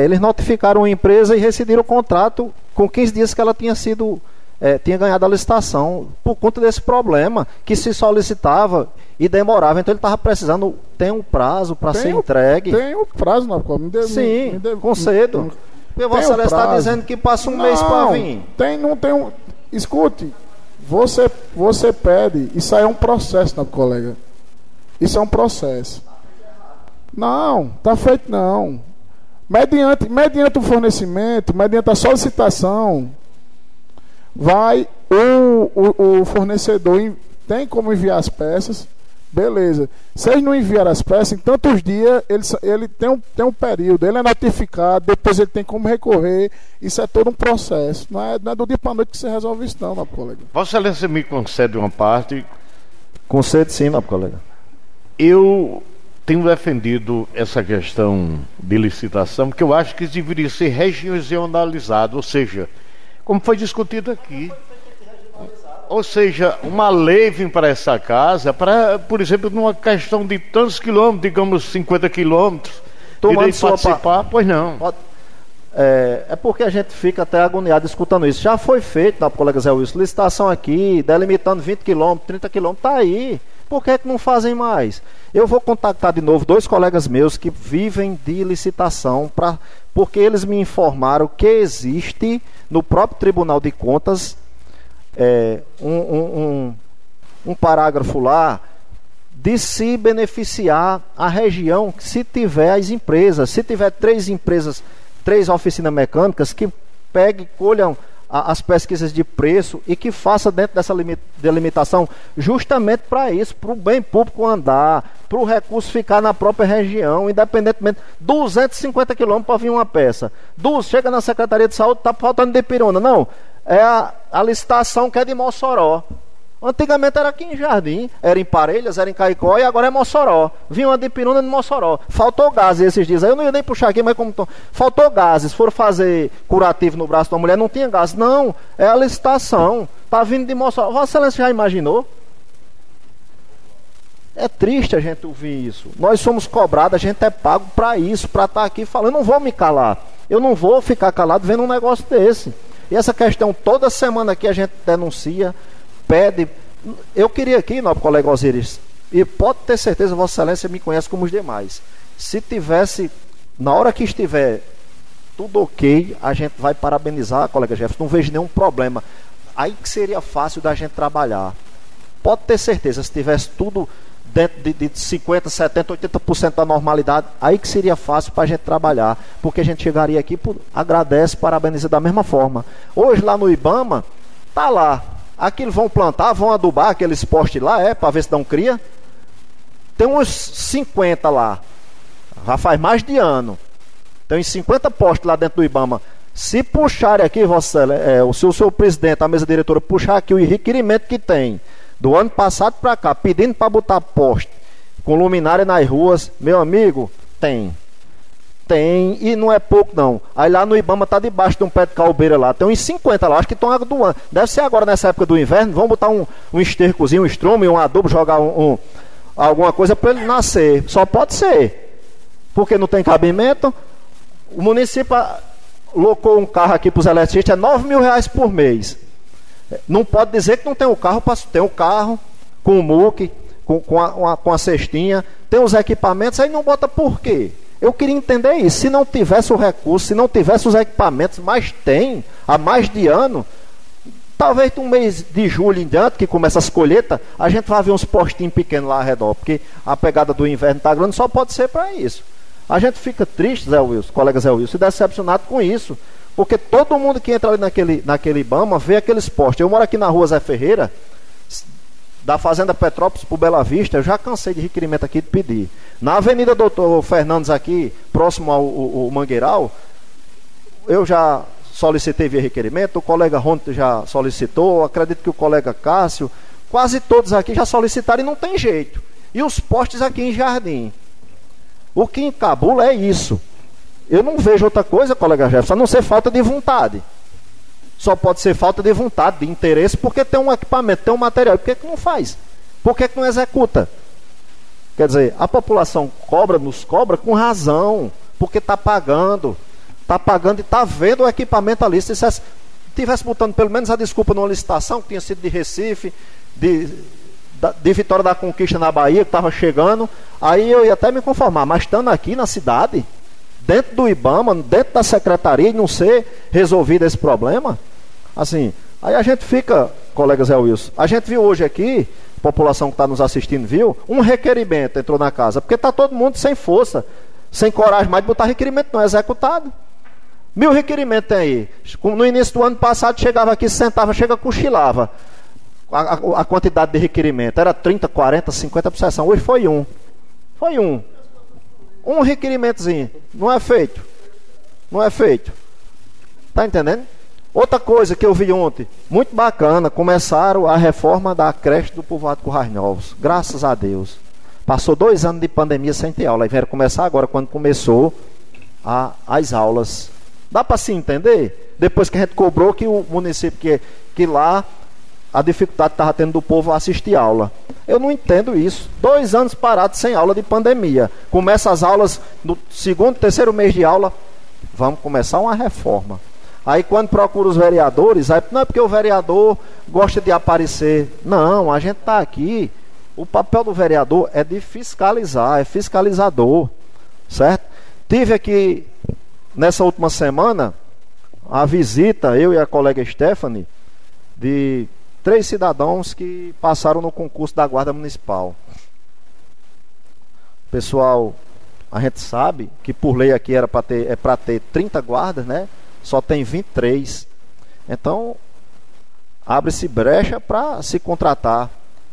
é, eles notificaram a empresa e rescindiram o contrato com 15 dias que ela tinha sido é, tinha ganhado a licitação por conta desse problema que se solicitava e demorava. Então ele estava precisando tem um prazo para ser o- entregue. Tem o prazo, não, me dê, Sim, me dê- concedo. Porque Tem Vossa Excelência está dizendo que passa um mês para Não, vir. Tem, não tem um. Escute, você, você pede, isso aí é um processo, não, colega. Isso é um processo. Não, tá feito não. Mediante, mediante o fornecimento, mediante a solicitação, vai o, o, o fornecedor tem como enviar as peças, beleza. Se eles não enviar as peças, em tantos dias ele, ele tem, um, tem um período, ele é notificado, depois ele tem como recorrer. Isso é todo um processo. Não é, não é do dia para noite que você resolve isso, não, meu colega. Vossa Excelência me concede uma parte. Concedo sim, nobre colega. Eu tenho defendido essa questão de licitação, porque eu acho que deveria ser regionalizado, ou seja, como foi discutido aqui. Ou seja, uma lei vem para essa casa, para, por exemplo, numa questão de tantos quilômetros, digamos 50 quilômetros, Tomando de sua pa- participar, pois não. É, é porque a gente fica até agoniado escutando isso. Já foi feito, nobre colega Zé Wilson, licitação aqui, delimitando 20 km, 30 km, tá aí. Por que, é que não fazem mais? Eu vou contactar de novo dois colegas meus que vivem de licitação, pra, porque eles me informaram que existe no próprio Tribunal de Contas é, um, um- um- um parágrafo lá de se beneficiar a região se tiver as empresas. Se tiver três empresas, três oficinas mecânicas que peguem, colham a- as pesquisas de preço e que faça dentro dessa limi- delimitação justamente para isso, para o bem público andar, para o recurso ficar na própria região, independentemente. 250 quilômetros para vir uma peça. Du, chega na Secretaria de Saúde, está faltando de Pirona. Não, é a, a licitação que é de Mossoró. Antigamente era aqui em Jardim, era em Parelhas, era em Caicó e agora é Mossoró. Vinha uma de Piruna de Mossoró. Faltou gases esses dias. Aí eu não ia nem puxar aqui, mas como tô... faltou gases. Foram fazer curativo no braço da mulher, não tinha gás. Não, é a licitação. Tá vindo de Mossoró. Vossa Excelência já imaginou? É triste a gente ouvir isso. Nós somos cobrados, a gente é pago para isso, para estar aqui falando. Eu não vou me calar. Eu não vou ficar calado vendo um negócio desse. E essa questão toda semana aqui a gente denuncia, pede. Eu queria aqui, nobre colega Osiris, e pode ter certeza, Vossa Excelência me conhece como os demais. Se tivesse, na hora que estiver tudo ok, a gente vai parabenizar, colega Jefferson, não vejo nenhum problema. Aí que seria fácil da gente trabalhar. Pode ter certeza, se tivesse tudo dentro de, de 50, 70, 80% da normalidade, aí que seria fácil para a gente trabalhar, porque a gente chegaria aqui, por, agradece, parabeniza da mesma forma. Hoje lá no Ibama, tá lá, aquilo vão plantar, vão adubar aqueles postes lá, é, para ver se dão cria. Tem uns 50 lá, já faz mais de ano. Tem uns 50 postes lá dentro do Ibama. Se puxarem aqui, Vossa, é, o seu, seu presidente, a mesa diretora, puxar aqui o requerimento que tem do ano passado para cá, pedindo para botar poste com luminária nas ruas, meu amigo, tem. Tem, e não é pouco não. Aí lá no Ibama tá debaixo de um pé de calbeira lá. Tem uns 50 lá, acho que estão água do ano. Deve ser agora nessa época do inverno. Vamos botar um, um estercozinho, um estrume, um adubo, jogar um, um alguma coisa para ele nascer. Só pode ser. Porque não tem cabimento. O município locou um carro aqui para os eletricistas, é 9 mil reais por mês. Não pode dizer que não tem o carro, tem o carro com o muque, com, com, a, com a cestinha, tem os equipamentos, aí não bota por quê? Eu queria entender isso. Se não tivesse o recurso, se não tivesse os equipamentos, mas tem, há mais de ano, talvez no mês de julho em diante, que começa as colheitas, a gente vai ver uns postinhos pequenos lá ao redor, porque a pegada do inverno está grande, só pode ser para isso. A gente fica triste, Zé Wilson, colega Zé Wilson, e decepcionado com isso. Porque todo mundo que entra ali naquele, naquele Ibama vê aqueles postes. Eu moro aqui na rua Zé Ferreira, da Fazenda Petrópolis para Bela Vista, eu já cansei de requerimento aqui de pedir. Na Avenida Doutor Fernandes aqui, próximo ao, ao, ao Mangueiral, eu já solicitei via requerimento, o colega Ronto já solicitou, acredito que o colega Cássio, quase todos aqui já solicitaram e não tem jeito. E os postes aqui em Jardim. O que encabula é isso. Eu não vejo outra coisa, colega Jefferson, a não ser falta de vontade. Só pode ser falta de vontade, de interesse, porque tem um equipamento, tem um material. Por que, que não faz? Por que, que não executa? Quer dizer, a população cobra, nos cobra com razão, porque está pagando. Está pagando e está vendo o equipamento ali. Se estivesse botando pelo menos a desculpa numa licitação, que tinha sido de Recife, de, de Vitória da Conquista na Bahia, que estava chegando, aí eu ia até me conformar. Mas estando aqui na cidade, dentro do IBAMA, dentro da secretaria, e não ser resolvido esse problema, assim, aí a gente fica, colega Zé Wilson, a gente viu hoje aqui, a população que está nos assistindo viu, um requerimento entrou na casa, porque está todo mundo sem força, sem coragem mais de botar requerimento não executado. Mil requerimentos tem aí. No início do ano passado chegava aqui, sentava, chega, cochilava. A, a, a quantidade de requerimento era 30, 40, 50 por sessão. Hoje foi um. Foi um. Um requerimentozinho. Não é feito. Não é feito. Tá entendendo? Outra coisa que eu vi ontem, muito bacana, começaram a reforma da creche do povoado Currais Novos. Graças a Deus. Passou dois anos de pandemia sem ter aula. E vieram começar agora, quando começou a, as aulas. Dá para se entender? Depois que a gente cobrou que o município, que, que lá a dificuldade que estava tendo do povo assistir aula. Eu não entendo isso. Dois anos parados sem aula de pandemia. Começa as aulas no segundo, terceiro mês de aula. Vamos começar uma reforma. Aí quando procura os vereadores, aí, não é porque o vereador gosta de aparecer. Não, a gente está aqui. O papel do vereador é de fiscalizar, é fiscalizador. Certo? Tive aqui nessa última semana a visita, eu e a colega Stephanie, de três cidadãos que passaram no concurso da Guarda Municipal. Pessoal, a gente sabe que por lei aqui era para ter, é para ter 30 guardas, né? Só tem 23. Então, abre-se brecha para se contratar.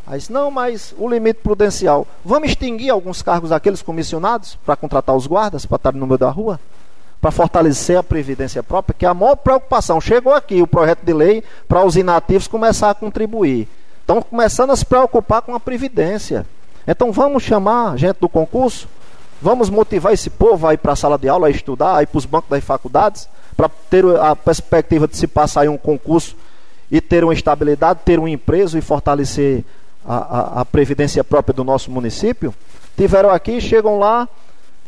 Aí não, mas o limite prudencial. Vamos extinguir alguns cargos daqueles comissionados para contratar os guardas, para estar no meio da rua? Para fortalecer a previdência própria, que é a maior preocupação. Chegou aqui o projeto de lei para os inativos começar a contribuir. Estão começando a se preocupar com a previdência. Então vamos chamar gente do concurso, vamos motivar esse povo a ir para a sala de aula, a estudar, a ir para os bancos das faculdades, para ter a perspectiva de se passar em um concurso e ter uma estabilidade, ter uma empresa e fortalecer a, a, a previdência própria do nosso município. Tiveram aqui, chegam lá,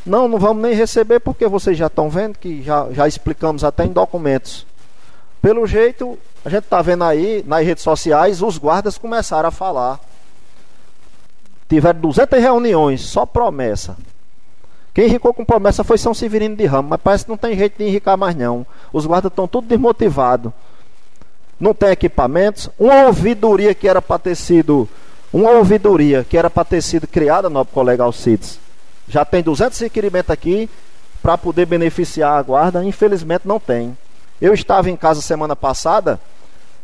não, não vamos nem receber porque vocês já estão vendo que já, já explicamos até em documentos. Pelo jeito, a gente está vendo aí nas redes sociais, os guardas começaram a falar. Tiveram 200 reuniões, só promessa. Quem enricou com promessa foi São Severino de Ramos, mas parece que não tem jeito de enricar mais não. Os guardas estão tudo desmotivados. Não tem equipamentos. Uma ouvidoria que era para ter sido uma ouvidoria que era para ter sido criada, nosso colega Alcides, já tem 200 requerimentos aqui para poder beneficiar a guarda, infelizmente não tem. Eu estava em casa semana passada,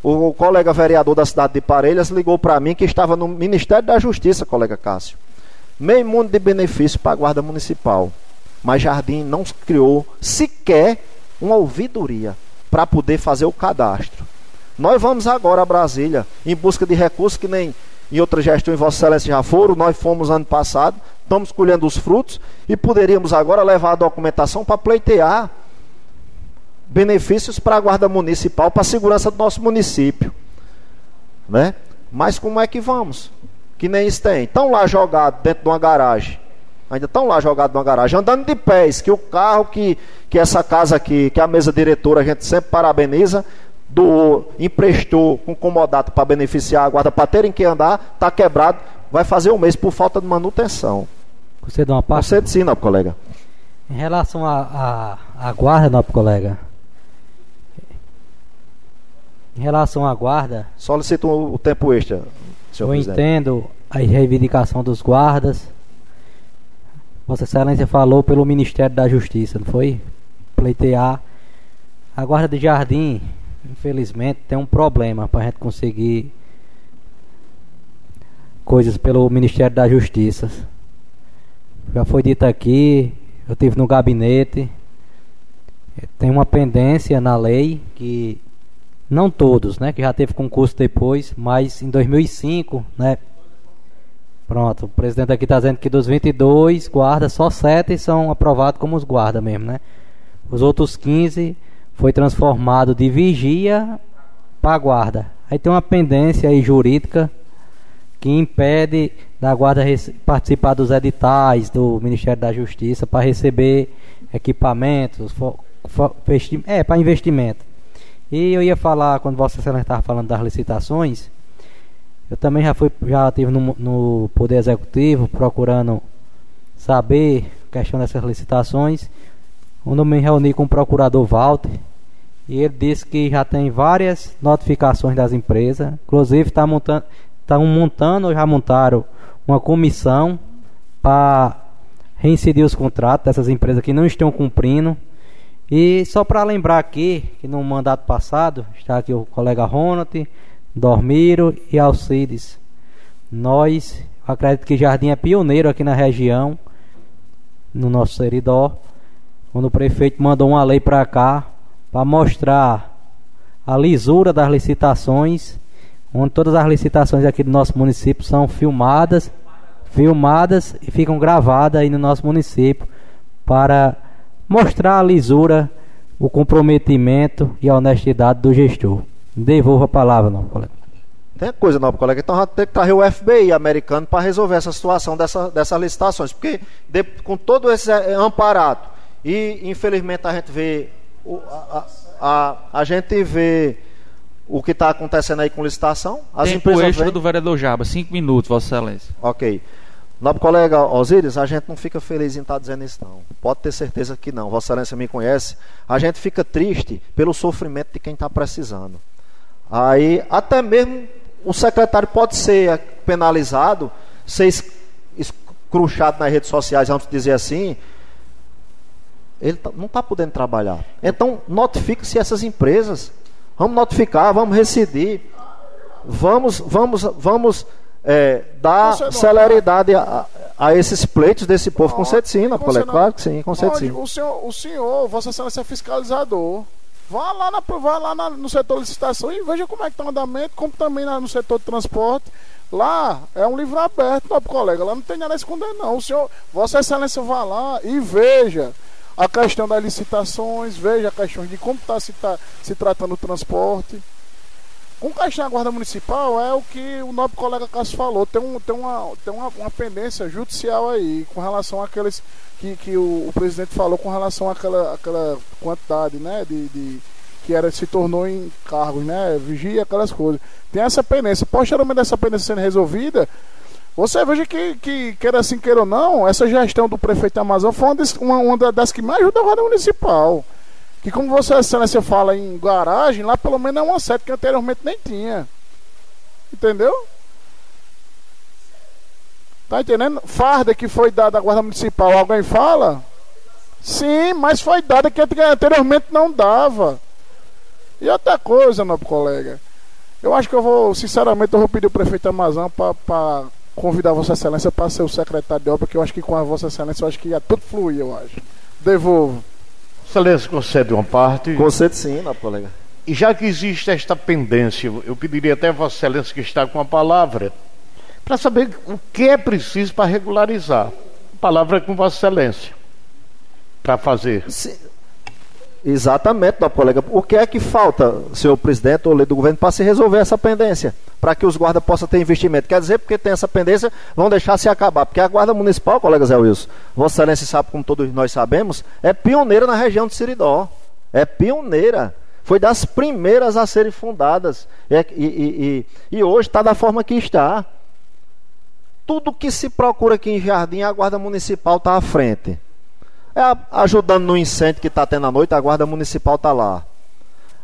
o colega vereador da cidade de Parelhas ligou para mim que estava no Ministério da Justiça, colega Cássio. Meio mundo de benefício para a guarda municipal. Mas Jardim não criou sequer uma ouvidoria para poder fazer o cadastro. Nós vamos agora a Brasília em busca de recursos que nem em outras gestões Vossa Excelência já foram, nós fomos ano passado, estamos colhendo os frutos e poderíamos agora levar a documentação para pleitear benefícios para a guarda municipal, para a segurança do nosso município. Né? Mas como é que vamos? Que nem isso tem. Estão lá jogados dentro de uma garagem. Ainda estão lá jogados numa garagem, andando de pés, que o carro que, que essa casa aqui, que a mesa diretora a gente sempre parabeniza, do emprestou com comodato para beneficiar a guarda para terem que andar, está quebrado, vai fazer um mês por falta de manutenção. Você dá uma parte? Você sim, não, colega. Em relação à a, a, a, guarda, não, colega. Em relação à guarda. Solicito o, o tempo extra, senhor Eu presidente. entendo a reivindicação dos guardas. Vossa Excelência falou pelo Ministério da Justiça, não foi? Pleitear. A guarda de jardim infelizmente, tem um problema para a gente conseguir coisas pelo Ministério da Justiça. Já foi dito aqui, eu tive no gabinete, tem uma pendência na lei que não todos, né, que já teve concurso depois, mas em 2005, né, Pronto, o presidente aqui está dizendo que dos 22 guardas, só 7 são aprovados como os guardas mesmo, né? Os outros 15 foi transformado de vigia para guarda. Aí tem uma pendência aí jurídica que impede da guarda participar dos editais do Ministério da Justiça para receber equipamentos, é, para investimento. E eu ia falar, quando Excelência estava falando das licitações, eu também já fui, já estive no, no Poder Executivo procurando saber a questão dessas licitações. Quando me reuni com o procurador Walter, e ele disse que já tem várias notificações das empresas, inclusive está montando, tá montando ou já montaram uma comissão para reincidir os contratos dessas empresas que não estão cumprindo. E só para lembrar aqui que no mandato passado está aqui o colega Ronald, Dormiro e Alcides. Nós, acredito que Jardim é pioneiro aqui na região, no nosso seridó, quando o prefeito mandou uma lei para cá para mostrar a lisura das licitações, onde todas as licitações aqui do nosso município são filmadas, filmadas e ficam gravadas aí no nosso município para mostrar a lisura, o comprometimento e a honestidade do gestor. Devolvo a palavra, não, colega. Tem coisa, não, colega. Então já tem que trazer o FBI americano para resolver essa situação dessa, dessas licitações. Porque de, com todo esse amparado, e infelizmente a gente vê a, a, a, gente vê o que está acontecendo aí com licitação. As Tempo empresas extra vêm... do vereador Jaba, cinco minutos, Vossa Excelência. Ok. Nobre colega Osíris, a gente não fica feliz em estar tá dizendo isso, não. Pode ter certeza que não. Vossa Excelência me conhece. A gente fica triste pelo sofrimento de quem está precisando. Aí, até mesmo o secretário pode ser penalizado, ser escruchado nas redes sociais, vamos dizer assim, ele tá, não está podendo trabalhar. Então, notifique-se essas empresas. Vamos notificar, vamos recidir. Vamos, vamos, vamos é, dar celeridade a, a, esses pleitos desse povo com Ceticina, colega. Claro que sim, com Ceticina. O senhor, o senhor, Vossa Excelência é fiscalizador. Vá lá, na, vá lá na, no setor de licitação e veja como é que está o andamento, como também no setor de transporte. Lá é um livro aberto, meu colega. Lá não tem nada a esconder, não. O senhor, Vossa Excelência, vá lá e veja a questão das licitações, veja a questão de como está se, tá, se tratando o transporte. Com questão da Guarda Municipal é o que o nobre colega Cássio falou, tem, um, tem, uma, tem uma, uma pendência judicial aí com relação àqueles que, que o, o presidente falou com relação àquela, àquela quantidade né, de, de que era, se tornou em cargos, né? Vigia, aquelas coisas. Tem essa pendência. Posteriormente essa pendência sendo resolvida, Você veja que, que queira assim, queira ou não, essa gestão do prefeito Amazon foi uma uma, das que mais ajuda a Guarda Municipal. Que como você, excelência, fala em garagem, lá pelo menos é uma sete que anteriormente nem tinha. Entendeu? Tá entendendo? Farda que foi dada à Guarda Municipal, alguém fala? Sim, mas foi dada que anteriormente não dava. E outra coisa, meu colega. Eu acho que eu vou, sinceramente, eu vou pedir o prefeito Amazon para convidar a Vossa Excelência para ser o secretário de obra, porque eu acho que com a Vossa Excelência eu acho que ia tudo fluir, eu acho. Devolvo. Excelência, concede uma parte. Concede sim, meu colega. E já que existe esta pendência, eu pediria até a Vossa Excelência que está com a palavra, para saber o que é preciso para regularizar. A palavra é com Vossa Excelência. Para fazer. Sim. Exatamente, meu colega. O que é que falta, senhor presidente ou lei do governo, para se resolver essa pendência? Para que os guardas possam ter investimento. Quer dizer, porque tem essa pendência, vão deixar se acabar. Porque a Guarda Municipal, colega Zé Wilson, Vossa Excelência sabe, como todos nós sabemos, é pioneira na região de Siridó. É pioneira. Foi das primeiras a serem fundadas. E, e, e, e hoje está da forma que está. Tudo que se procura aqui em Jardim, a Guarda Municipal está à frente. É ajudando no incêndio que está tendo à noite, a Guarda Municipal está lá.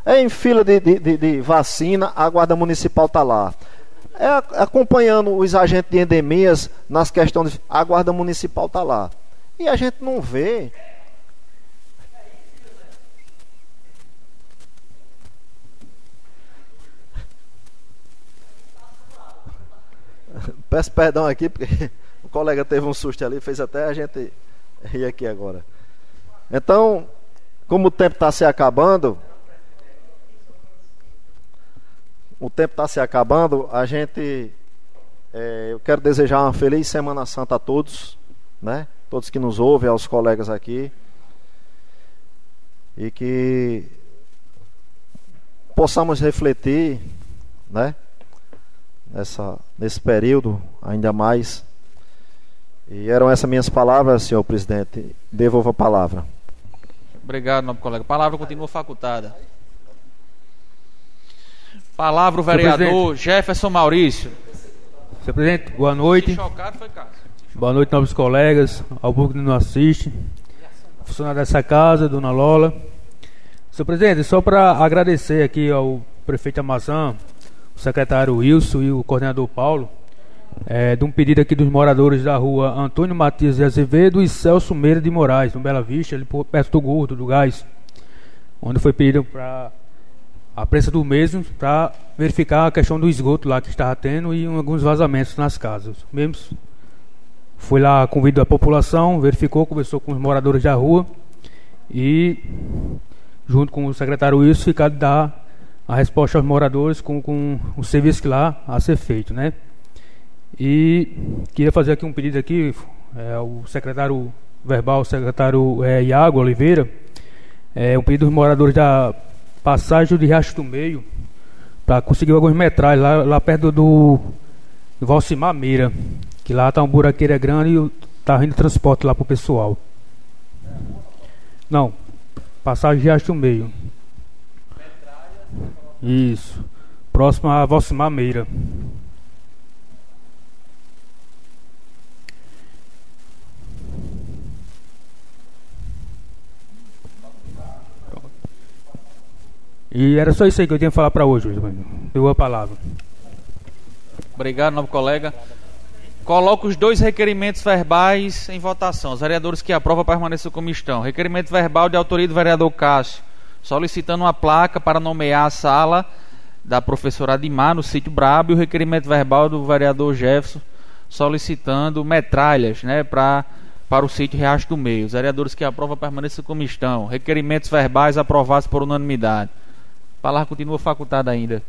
É em fila de, de, de, vacina, a Guarda Municipal está lá. É acompanhando os agentes de endemias nas questões, a Guarda Municipal está lá. E a gente não vê. *laughs* Peço perdão aqui, porque *laughs* o colega teve um susto ali, fez até a gente *laughs* e aqui agora. Então, como o tempo está se acabando, o tempo está se acabando, a gente. É, eu quero desejar uma feliz Semana Santa a todos, né? Todos que nos ouvem, aos colegas aqui. E que possamos refletir, né? Nessa, nesse período, ainda mais e eram essas minhas palavras, senhor presidente. Devolvo a palavra. Obrigado, nobre colega. A palavra continua facultada. Palavra o vereador Jefferson Maurício. Senhor presidente, boa noite. Chocado foi Boa noite, nobres colegas, ao público que nos assiste, funcionário dessa casa, dona Lola. Senhor presidente, só para agradecer aqui ao prefeito Amazã, o secretário Wilson e o coordenador Paulo, é, de um pedido aqui dos moradores da rua Antônio Matias de Azevedo e Celso Meira de Moraes, no Bela Vista, ali perto do Gordo, do Gás, onde foi pedido para a prensa do mesmo para verificar a questão do esgoto lá que estava tendo e alguns vazamentos nas casas. Mesmo foi lá a convite da população, verificou, conversou com os moradores da rua e junto com o secretário Wilson ficar dar a resposta aos moradores com, com o serviço lá a ser feito, né? E queria fazer aqui um pedido aqui, é, o secretário verbal, secretário é, Iago Oliveira, é, um pedido dos moradores da passagem de Riacho do Meio, para conseguir alguns metrais lá, lá perto do, do Valcimar Meira, que lá está uma buraqueira grande e está indo transporte lá para o pessoal. Não, passagem de Riacho do Meio. Isso, próximo a Valcimar Meira. E era só isso aí que eu tinha que falar para hoje. Deu a palavra. Obrigado, novo colega. Coloco os dois requerimentos verbais em votação. Os vereadores que aprovam permaneçam como estão. Requerimento verbal de autoria do vereador Cássio, solicitando uma placa para nomear a sala da professora Adimar no sítio Brabo. E o requerimento verbal do vereador Jefferson, solicitando metralhas né, pra, para o sítio Riacho do Meio. Os vereadores que aprovam permaneçam como estão. Requerimentos verbais aprovados por unanimidade. A palavra continua facultada ainda.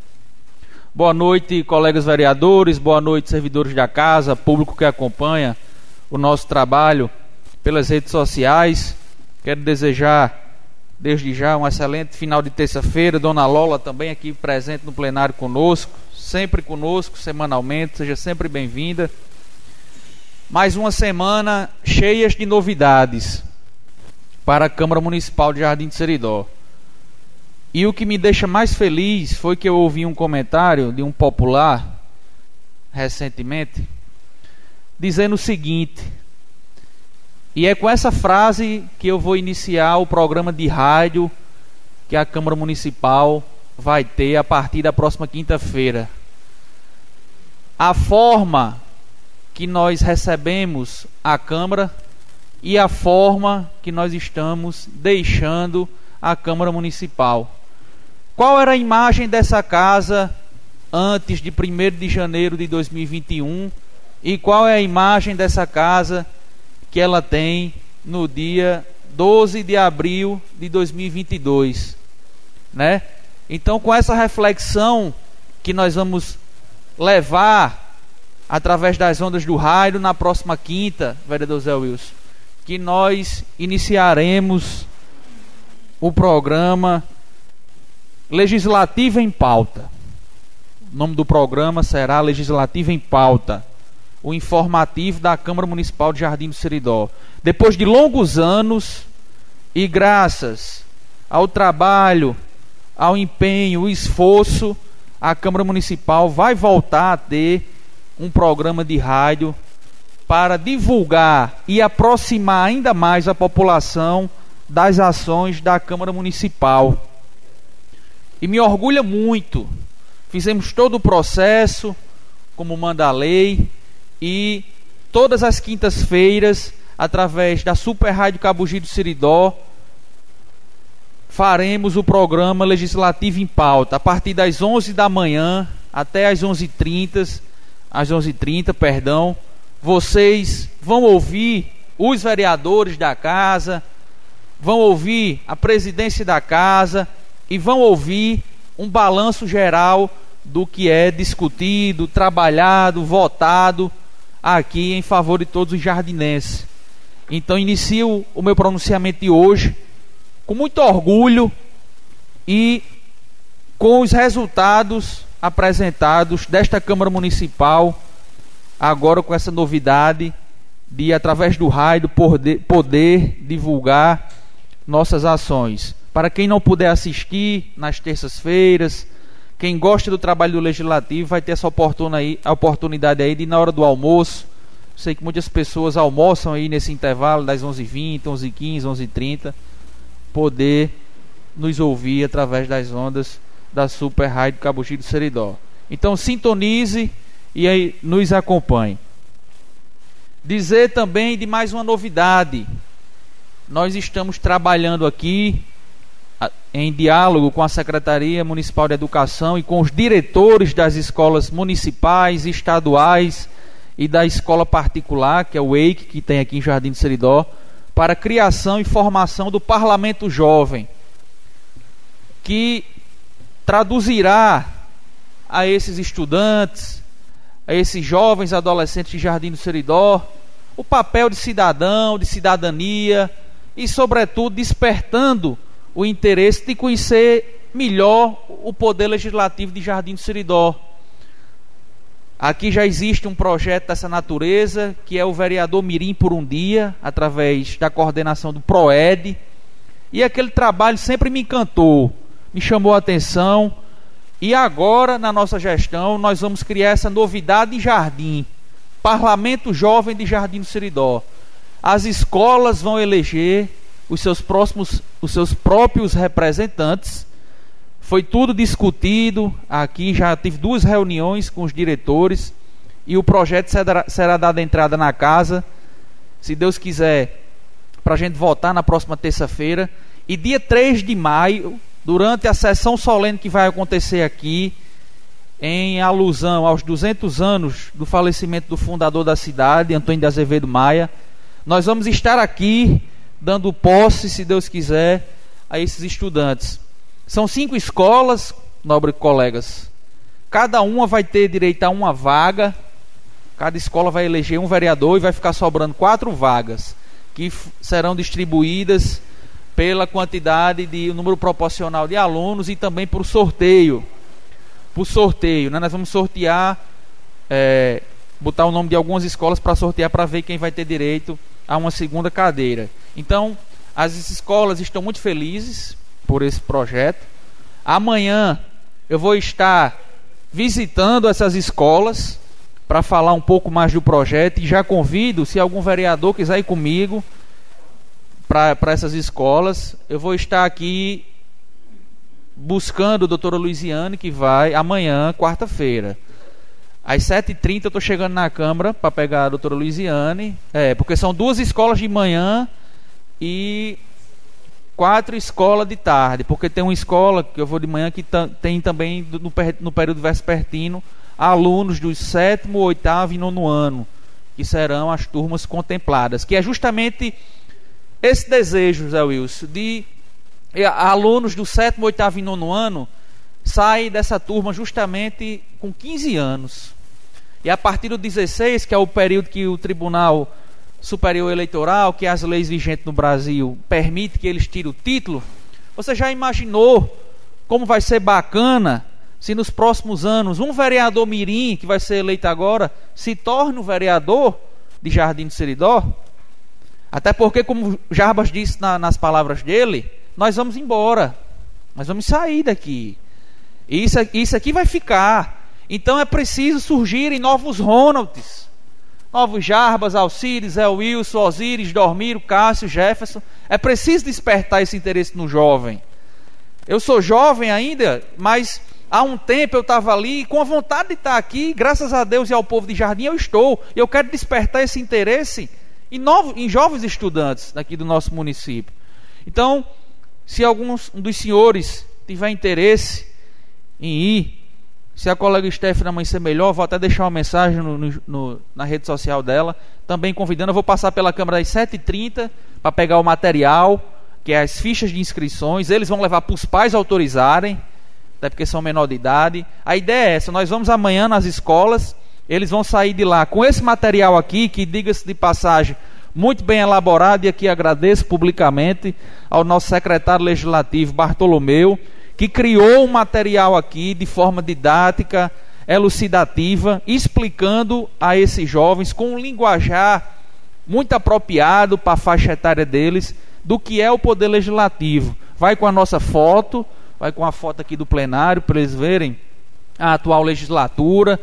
Boa noite, colegas vereadores, boa noite, servidores da casa, público que acompanha o nosso trabalho pelas redes sociais. Quero desejar, desde já, um excelente final de terça-feira. Dona Lola também aqui presente no plenário conosco, sempre conosco, semanalmente, seja sempre bem-vinda. Mais uma semana cheia de novidades para a Câmara Municipal de Jardim de Seridó. E o que me deixa mais feliz foi que eu ouvi um comentário de um popular recentemente dizendo o seguinte, e é com essa frase que eu vou iniciar o programa de rádio que a Câmara Municipal vai ter a partir da próxima quinta-feira. A forma que nós recebemos a Câmara e a forma que nós estamos deixando a Câmara Municipal. Qual era a imagem dessa casa antes de 1 de janeiro de 2021 e qual é a imagem dessa casa que ela tem no dia 12 de abril de 2022, né? Então, com essa reflexão que nós vamos levar através das ondas do raio na próxima quinta, vereador Zé Wilson, que nós iniciaremos o programa Legislativo em Pauta. O nome do programa será Legislativo em Pauta o informativo da Câmara Municipal de Jardim do Seridó. Depois de longos anos e graças ao trabalho, ao empenho, o esforço, a Câmara Municipal vai voltar a ter um programa de rádio para divulgar e aproximar ainda mais a população das ações da Câmara Municipal. E me orgulha muito. Fizemos todo o processo, como manda a lei, e todas as quintas-feiras, através da Super Rádio Cabugi do Siridó, faremos o programa legislativo em pauta a partir das 11 da manhã até as 11h30, às 11h30, perdão. Vocês vão ouvir os vereadores da casa, vão ouvir a presidência da casa e vão ouvir um balanço geral do que é discutido, trabalhado, votado aqui em favor de todos os jardinenses. Então inicio o meu pronunciamento de hoje com muito orgulho e com os resultados apresentados desta Câmara Municipal, agora com essa novidade de, através do raio, poder, poder divulgar nossas ações. Para quem não puder assistir nas terças-feiras, quem gosta do trabalho do legislativo vai ter essa oportunidade aí de na hora do almoço. Sei que muitas pessoas almoçam aí nesse intervalo das 11h20, 11h15, 11h30, poder nos ouvir através das ondas da Super Rádio Cabugi do Seridó. Então sintonize e aí nos acompanhe. Dizer também de mais uma novidade. Nós estamos trabalhando aqui em diálogo com a Secretaria Municipal de Educação e com os diretores das escolas municipais, estaduais e da escola particular, que é o EIC, que tem aqui em Jardim do Seridó, para a criação e formação do Parlamento Jovem, que traduzirá a esses estudantes, a esses jovens adolescentes de Jardim do Seridó, o papel de cidadão, de cidadania e, sobretudo, despertando o interesse de conhecer melhor o poder legislativo de Jardim do Seridó. Aqui já existe um projeto dessa natureza, que é o vereador Mirim por um dia, através da coordenação do PROED. E aquele trabalho sempre me encantou, me chamou a atenção. E agora, na nossa gestão, nós vamos criar essa novidade em Jardim Parlamento Jovem de Jardim do Seridó. As escolas vão eleger os seus próximos, os seus próprios representantes. Foi tudo discutido aqui, já tive duas reuniões com os diretores e o projeto será, será dado entrada na casa, se Deus quiser, para a gente votar na próxima terça-feira. E dia 3 de maio, durante a sessão solene que vai acontecer aqui, em alusão aos 200 anos do falecimento do fundador da cidade, Antônio de Azevedo Maia, nós vamos estar aqui dando posse, se Deus quiser, a esses estudantes. São cinco escolas, nobres colegas. Cada uma vai ter direito a uma vaga. Cada escola vai eleger um vereador e vai ficar sobrando quatro vagas que serão distribuídas pela quantidade de número proporcional de alunos e também por sorteio. Por sorteio, né? nós vamos sortear, é, botar o nome de algumas escolas para sortear para ver quem vai ter direito a uma segunda cadeira. Então, as escolas estão muito felizes por esse projeto. Amanhã eu vou estar visitando essas escolas para falar um pouco mais do projeto e já convido, se algum vereador quiser ir comigo para essas escolas, eu vou estar aqui buscando a doutora Luiziane, que vai amanhã, quarta-feira. Às 7h30 eu estou chegando na Câmara para pegar a doutora Luiziane, é, porque são duas escolas de manhã e quatro escolas de tarde, porque tem uma escola que eu vou de manhã que tem também no, no período vespertino alunos do sétimo, oitavo e nono ano, que serão as turmas contempladas, que é justamente esse desejo, Zé Wilson, de alunos do sétimo, oitavo e nono ano saem dessa turma justamente com 15 anos. E a partir do 16, que é o período que o Tribunal Superior Eleitoral, que as leis vigentes no Brasil permite que eles tirem o título, você já imaginou como vai ser bacana se nos próximos anos um vereador mirim, que vai ser eleito agora, se torne o vereador de Jardim do Seridó? Até porque, como Jarbas disse na, nas palavras dele, nós vamos embora. Nós vamos sair daqui. Isso, isso aqui vai ficar. Então é preciso surgirem novos Ronalds. Novos Jarbas, Alcides, El Wilson, Osíris, Dormiro, Cássio, Jefferson. É preciso despertar esse interesse no jovem. Eu sou jovem ainda, mas há um tempo eu estava ali com a vontade de estar aqui, graças a Deus e ao povo de Jardim eu estou. E eu quero despertar esse interesse em, novos, em jovens estudantes daqui do nosso município. Então, se alguns dos senhores tiver interesse em ir, se a colega Stephanie amanhecer melhor, vou até deixar uma mensagem no, no, na rede social dela, também convidando. Eu vou passar pela Câmara às 7h30 para pegar o material, que é as fichas de inscrições. Eles vão levar para os pais autorizarem, até porque são menor de idade. A ideia é essa: nós vamos amanhã nas escolas eles vão sair de lá com esse material aqui, que diga-se de passagem, muito bem elaborado, e aqui agradeço publicamente ao nosso secretário legislativo Bartolomeu, que criou um material aqui de forma didática, elucidativa, explicando a esses jovens com um linguajar muito apropriado para a faixa etária deles do que é o poder legislativo. Vai com a nossa foto, vai com a foto aqui do plenário para eles verem a atual legislatura,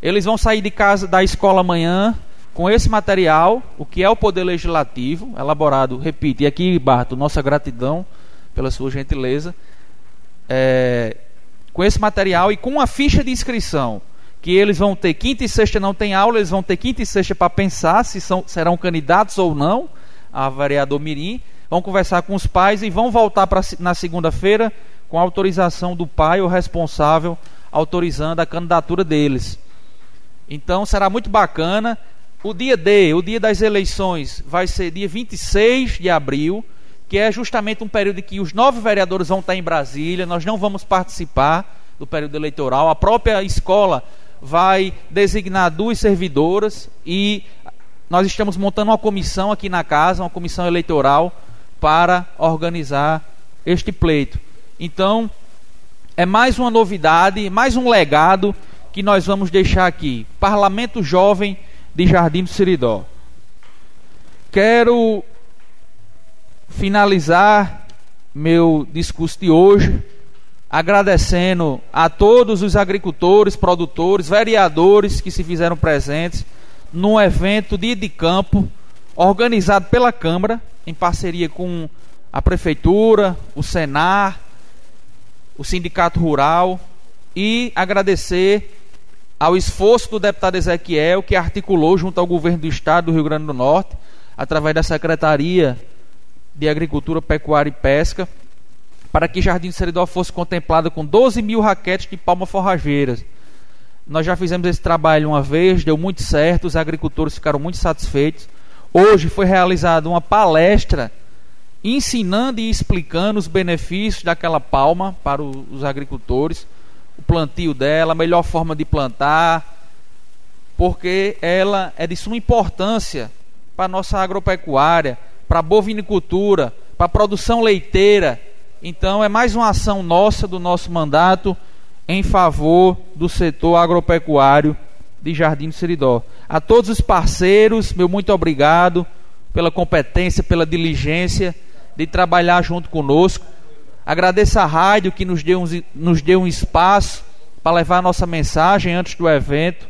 eles vão sair de casa da escola amanhã com esse material, o que é o poder legislativo, elaborado, repito, e aqui, Barto, nossa gratidão pela sua gentileza, é, com esse material e com a ficha de inscrição, que eles vão ter quinta e sexta não tem aula, eles vão ter quinta e sexta para pensar se são, serão candidatos ou não a vereador Mirim, vão conversar com os pais e vão voltar pra, na segunda-feira com a autorização do pai ou responsável autorizando a candidatura deles. Então será muito bacana. O dia D, o dia das eleições, vai ser dia 26 de abril, que é justamente um período em que os nove vereadores vão estar em Brasília. Nós não vamos participar do período eleitoral. A própria escola vai designar duas servidoras e nós estamos montando uma comissão aqui na casa, uma comissão eleitoral, para organizar este pleito. Então, é mais uma novidade, mais um legado que nós vamos deixar aqui. Parlamento Jovem de Jardim do Seridó. Quero finalizar meu discurso de hoje agradecendo a todos os agricultores, produtores, vereadores que se fizeram presentes num evento dia de campo organizado pela Câmara em parceria com a prefeitura, o Senar, o Sindicato Rural e agradecer ao esforço do deputado Ezequiel, que articulou junto ao governo do estado do Rio Grande do Norte, através da Secretaria de Agricultura, Pecuária e Pesca, para que Jardim Seridó fosse contemplado com 12 mil raquetes de palma forrageiras. Nós já fizemos esse trabalho uma vez, deu muito certo, os agricultores ficaram muito satisfeitos. Hoje foi realizada uma palestra ensinando e explicando os benefícios daquela palma para os agricultores o plantio dela, a melhor forma de plantar, porque ela é de suma importância para a nossa agropecuária, para bovinicultura, para produção leiteira. Então é mais uma ação nossa do nosso mandato em favor do setor agropecuário de Jardim do Seridó. A todos os parceiros, meu muito obrigado pela competência, pela diligência de trabalhar junto conosco. Agradeço a rádio que nos deu um, nos deu um espaço para levar nossa mensagem antes do evento.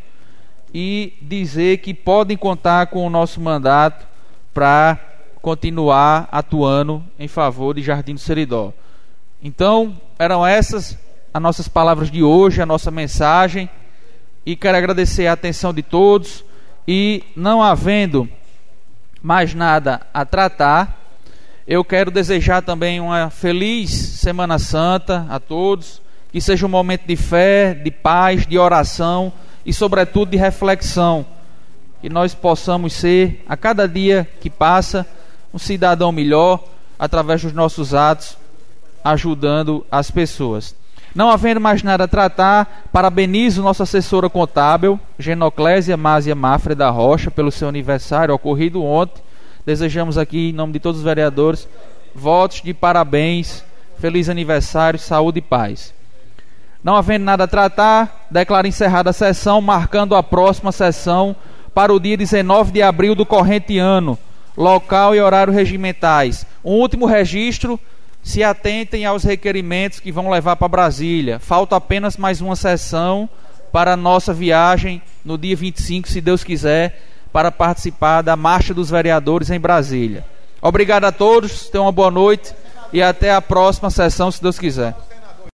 e dizer que podem contar com o nosso mandato para continuar atuando em favor de Jardim do Seridó. Então, eram essas as nossas palavras de hoje, a nossa mensagem, e quero agradecer a atenção de todos e não havendo mais nada a tratar, eu quero desejar também uma feliz Semana Santa a todos, que seja um momento de fé, de paz, de oração e, sobretudo, de reflexão. Que nós possamos ser, a cada dia que passa, um cidadão melhor através dos nossos atos, ajudando as pessoas. Não havendo mais nada a tratar, parabenizo nossa assessora contábil, Genoclésia Másia Mafra da Rocha, pelo seu aniversário ocorrido ontem. Desejamos aqui, em nome de todos os vereadores, votos de parabéns, feliz aniversário, saúde e paz. Não havendo nada a tratar, declaro encerrada a sessão, marcando a próxima sessão para o dia 19 de abril do corrente ano, local e horário regimentais. Um último registro se atentem aos requerimentos que vão levar para Brasília. Falta apenas mais uma sessão para a nossa viagem no dia 25, se Deus quiser, para participar da Marcha dos Vereadores em Brasília. Obrigado a todos, tenham uma boa noite e até a próxima sessão, se Deus quiser.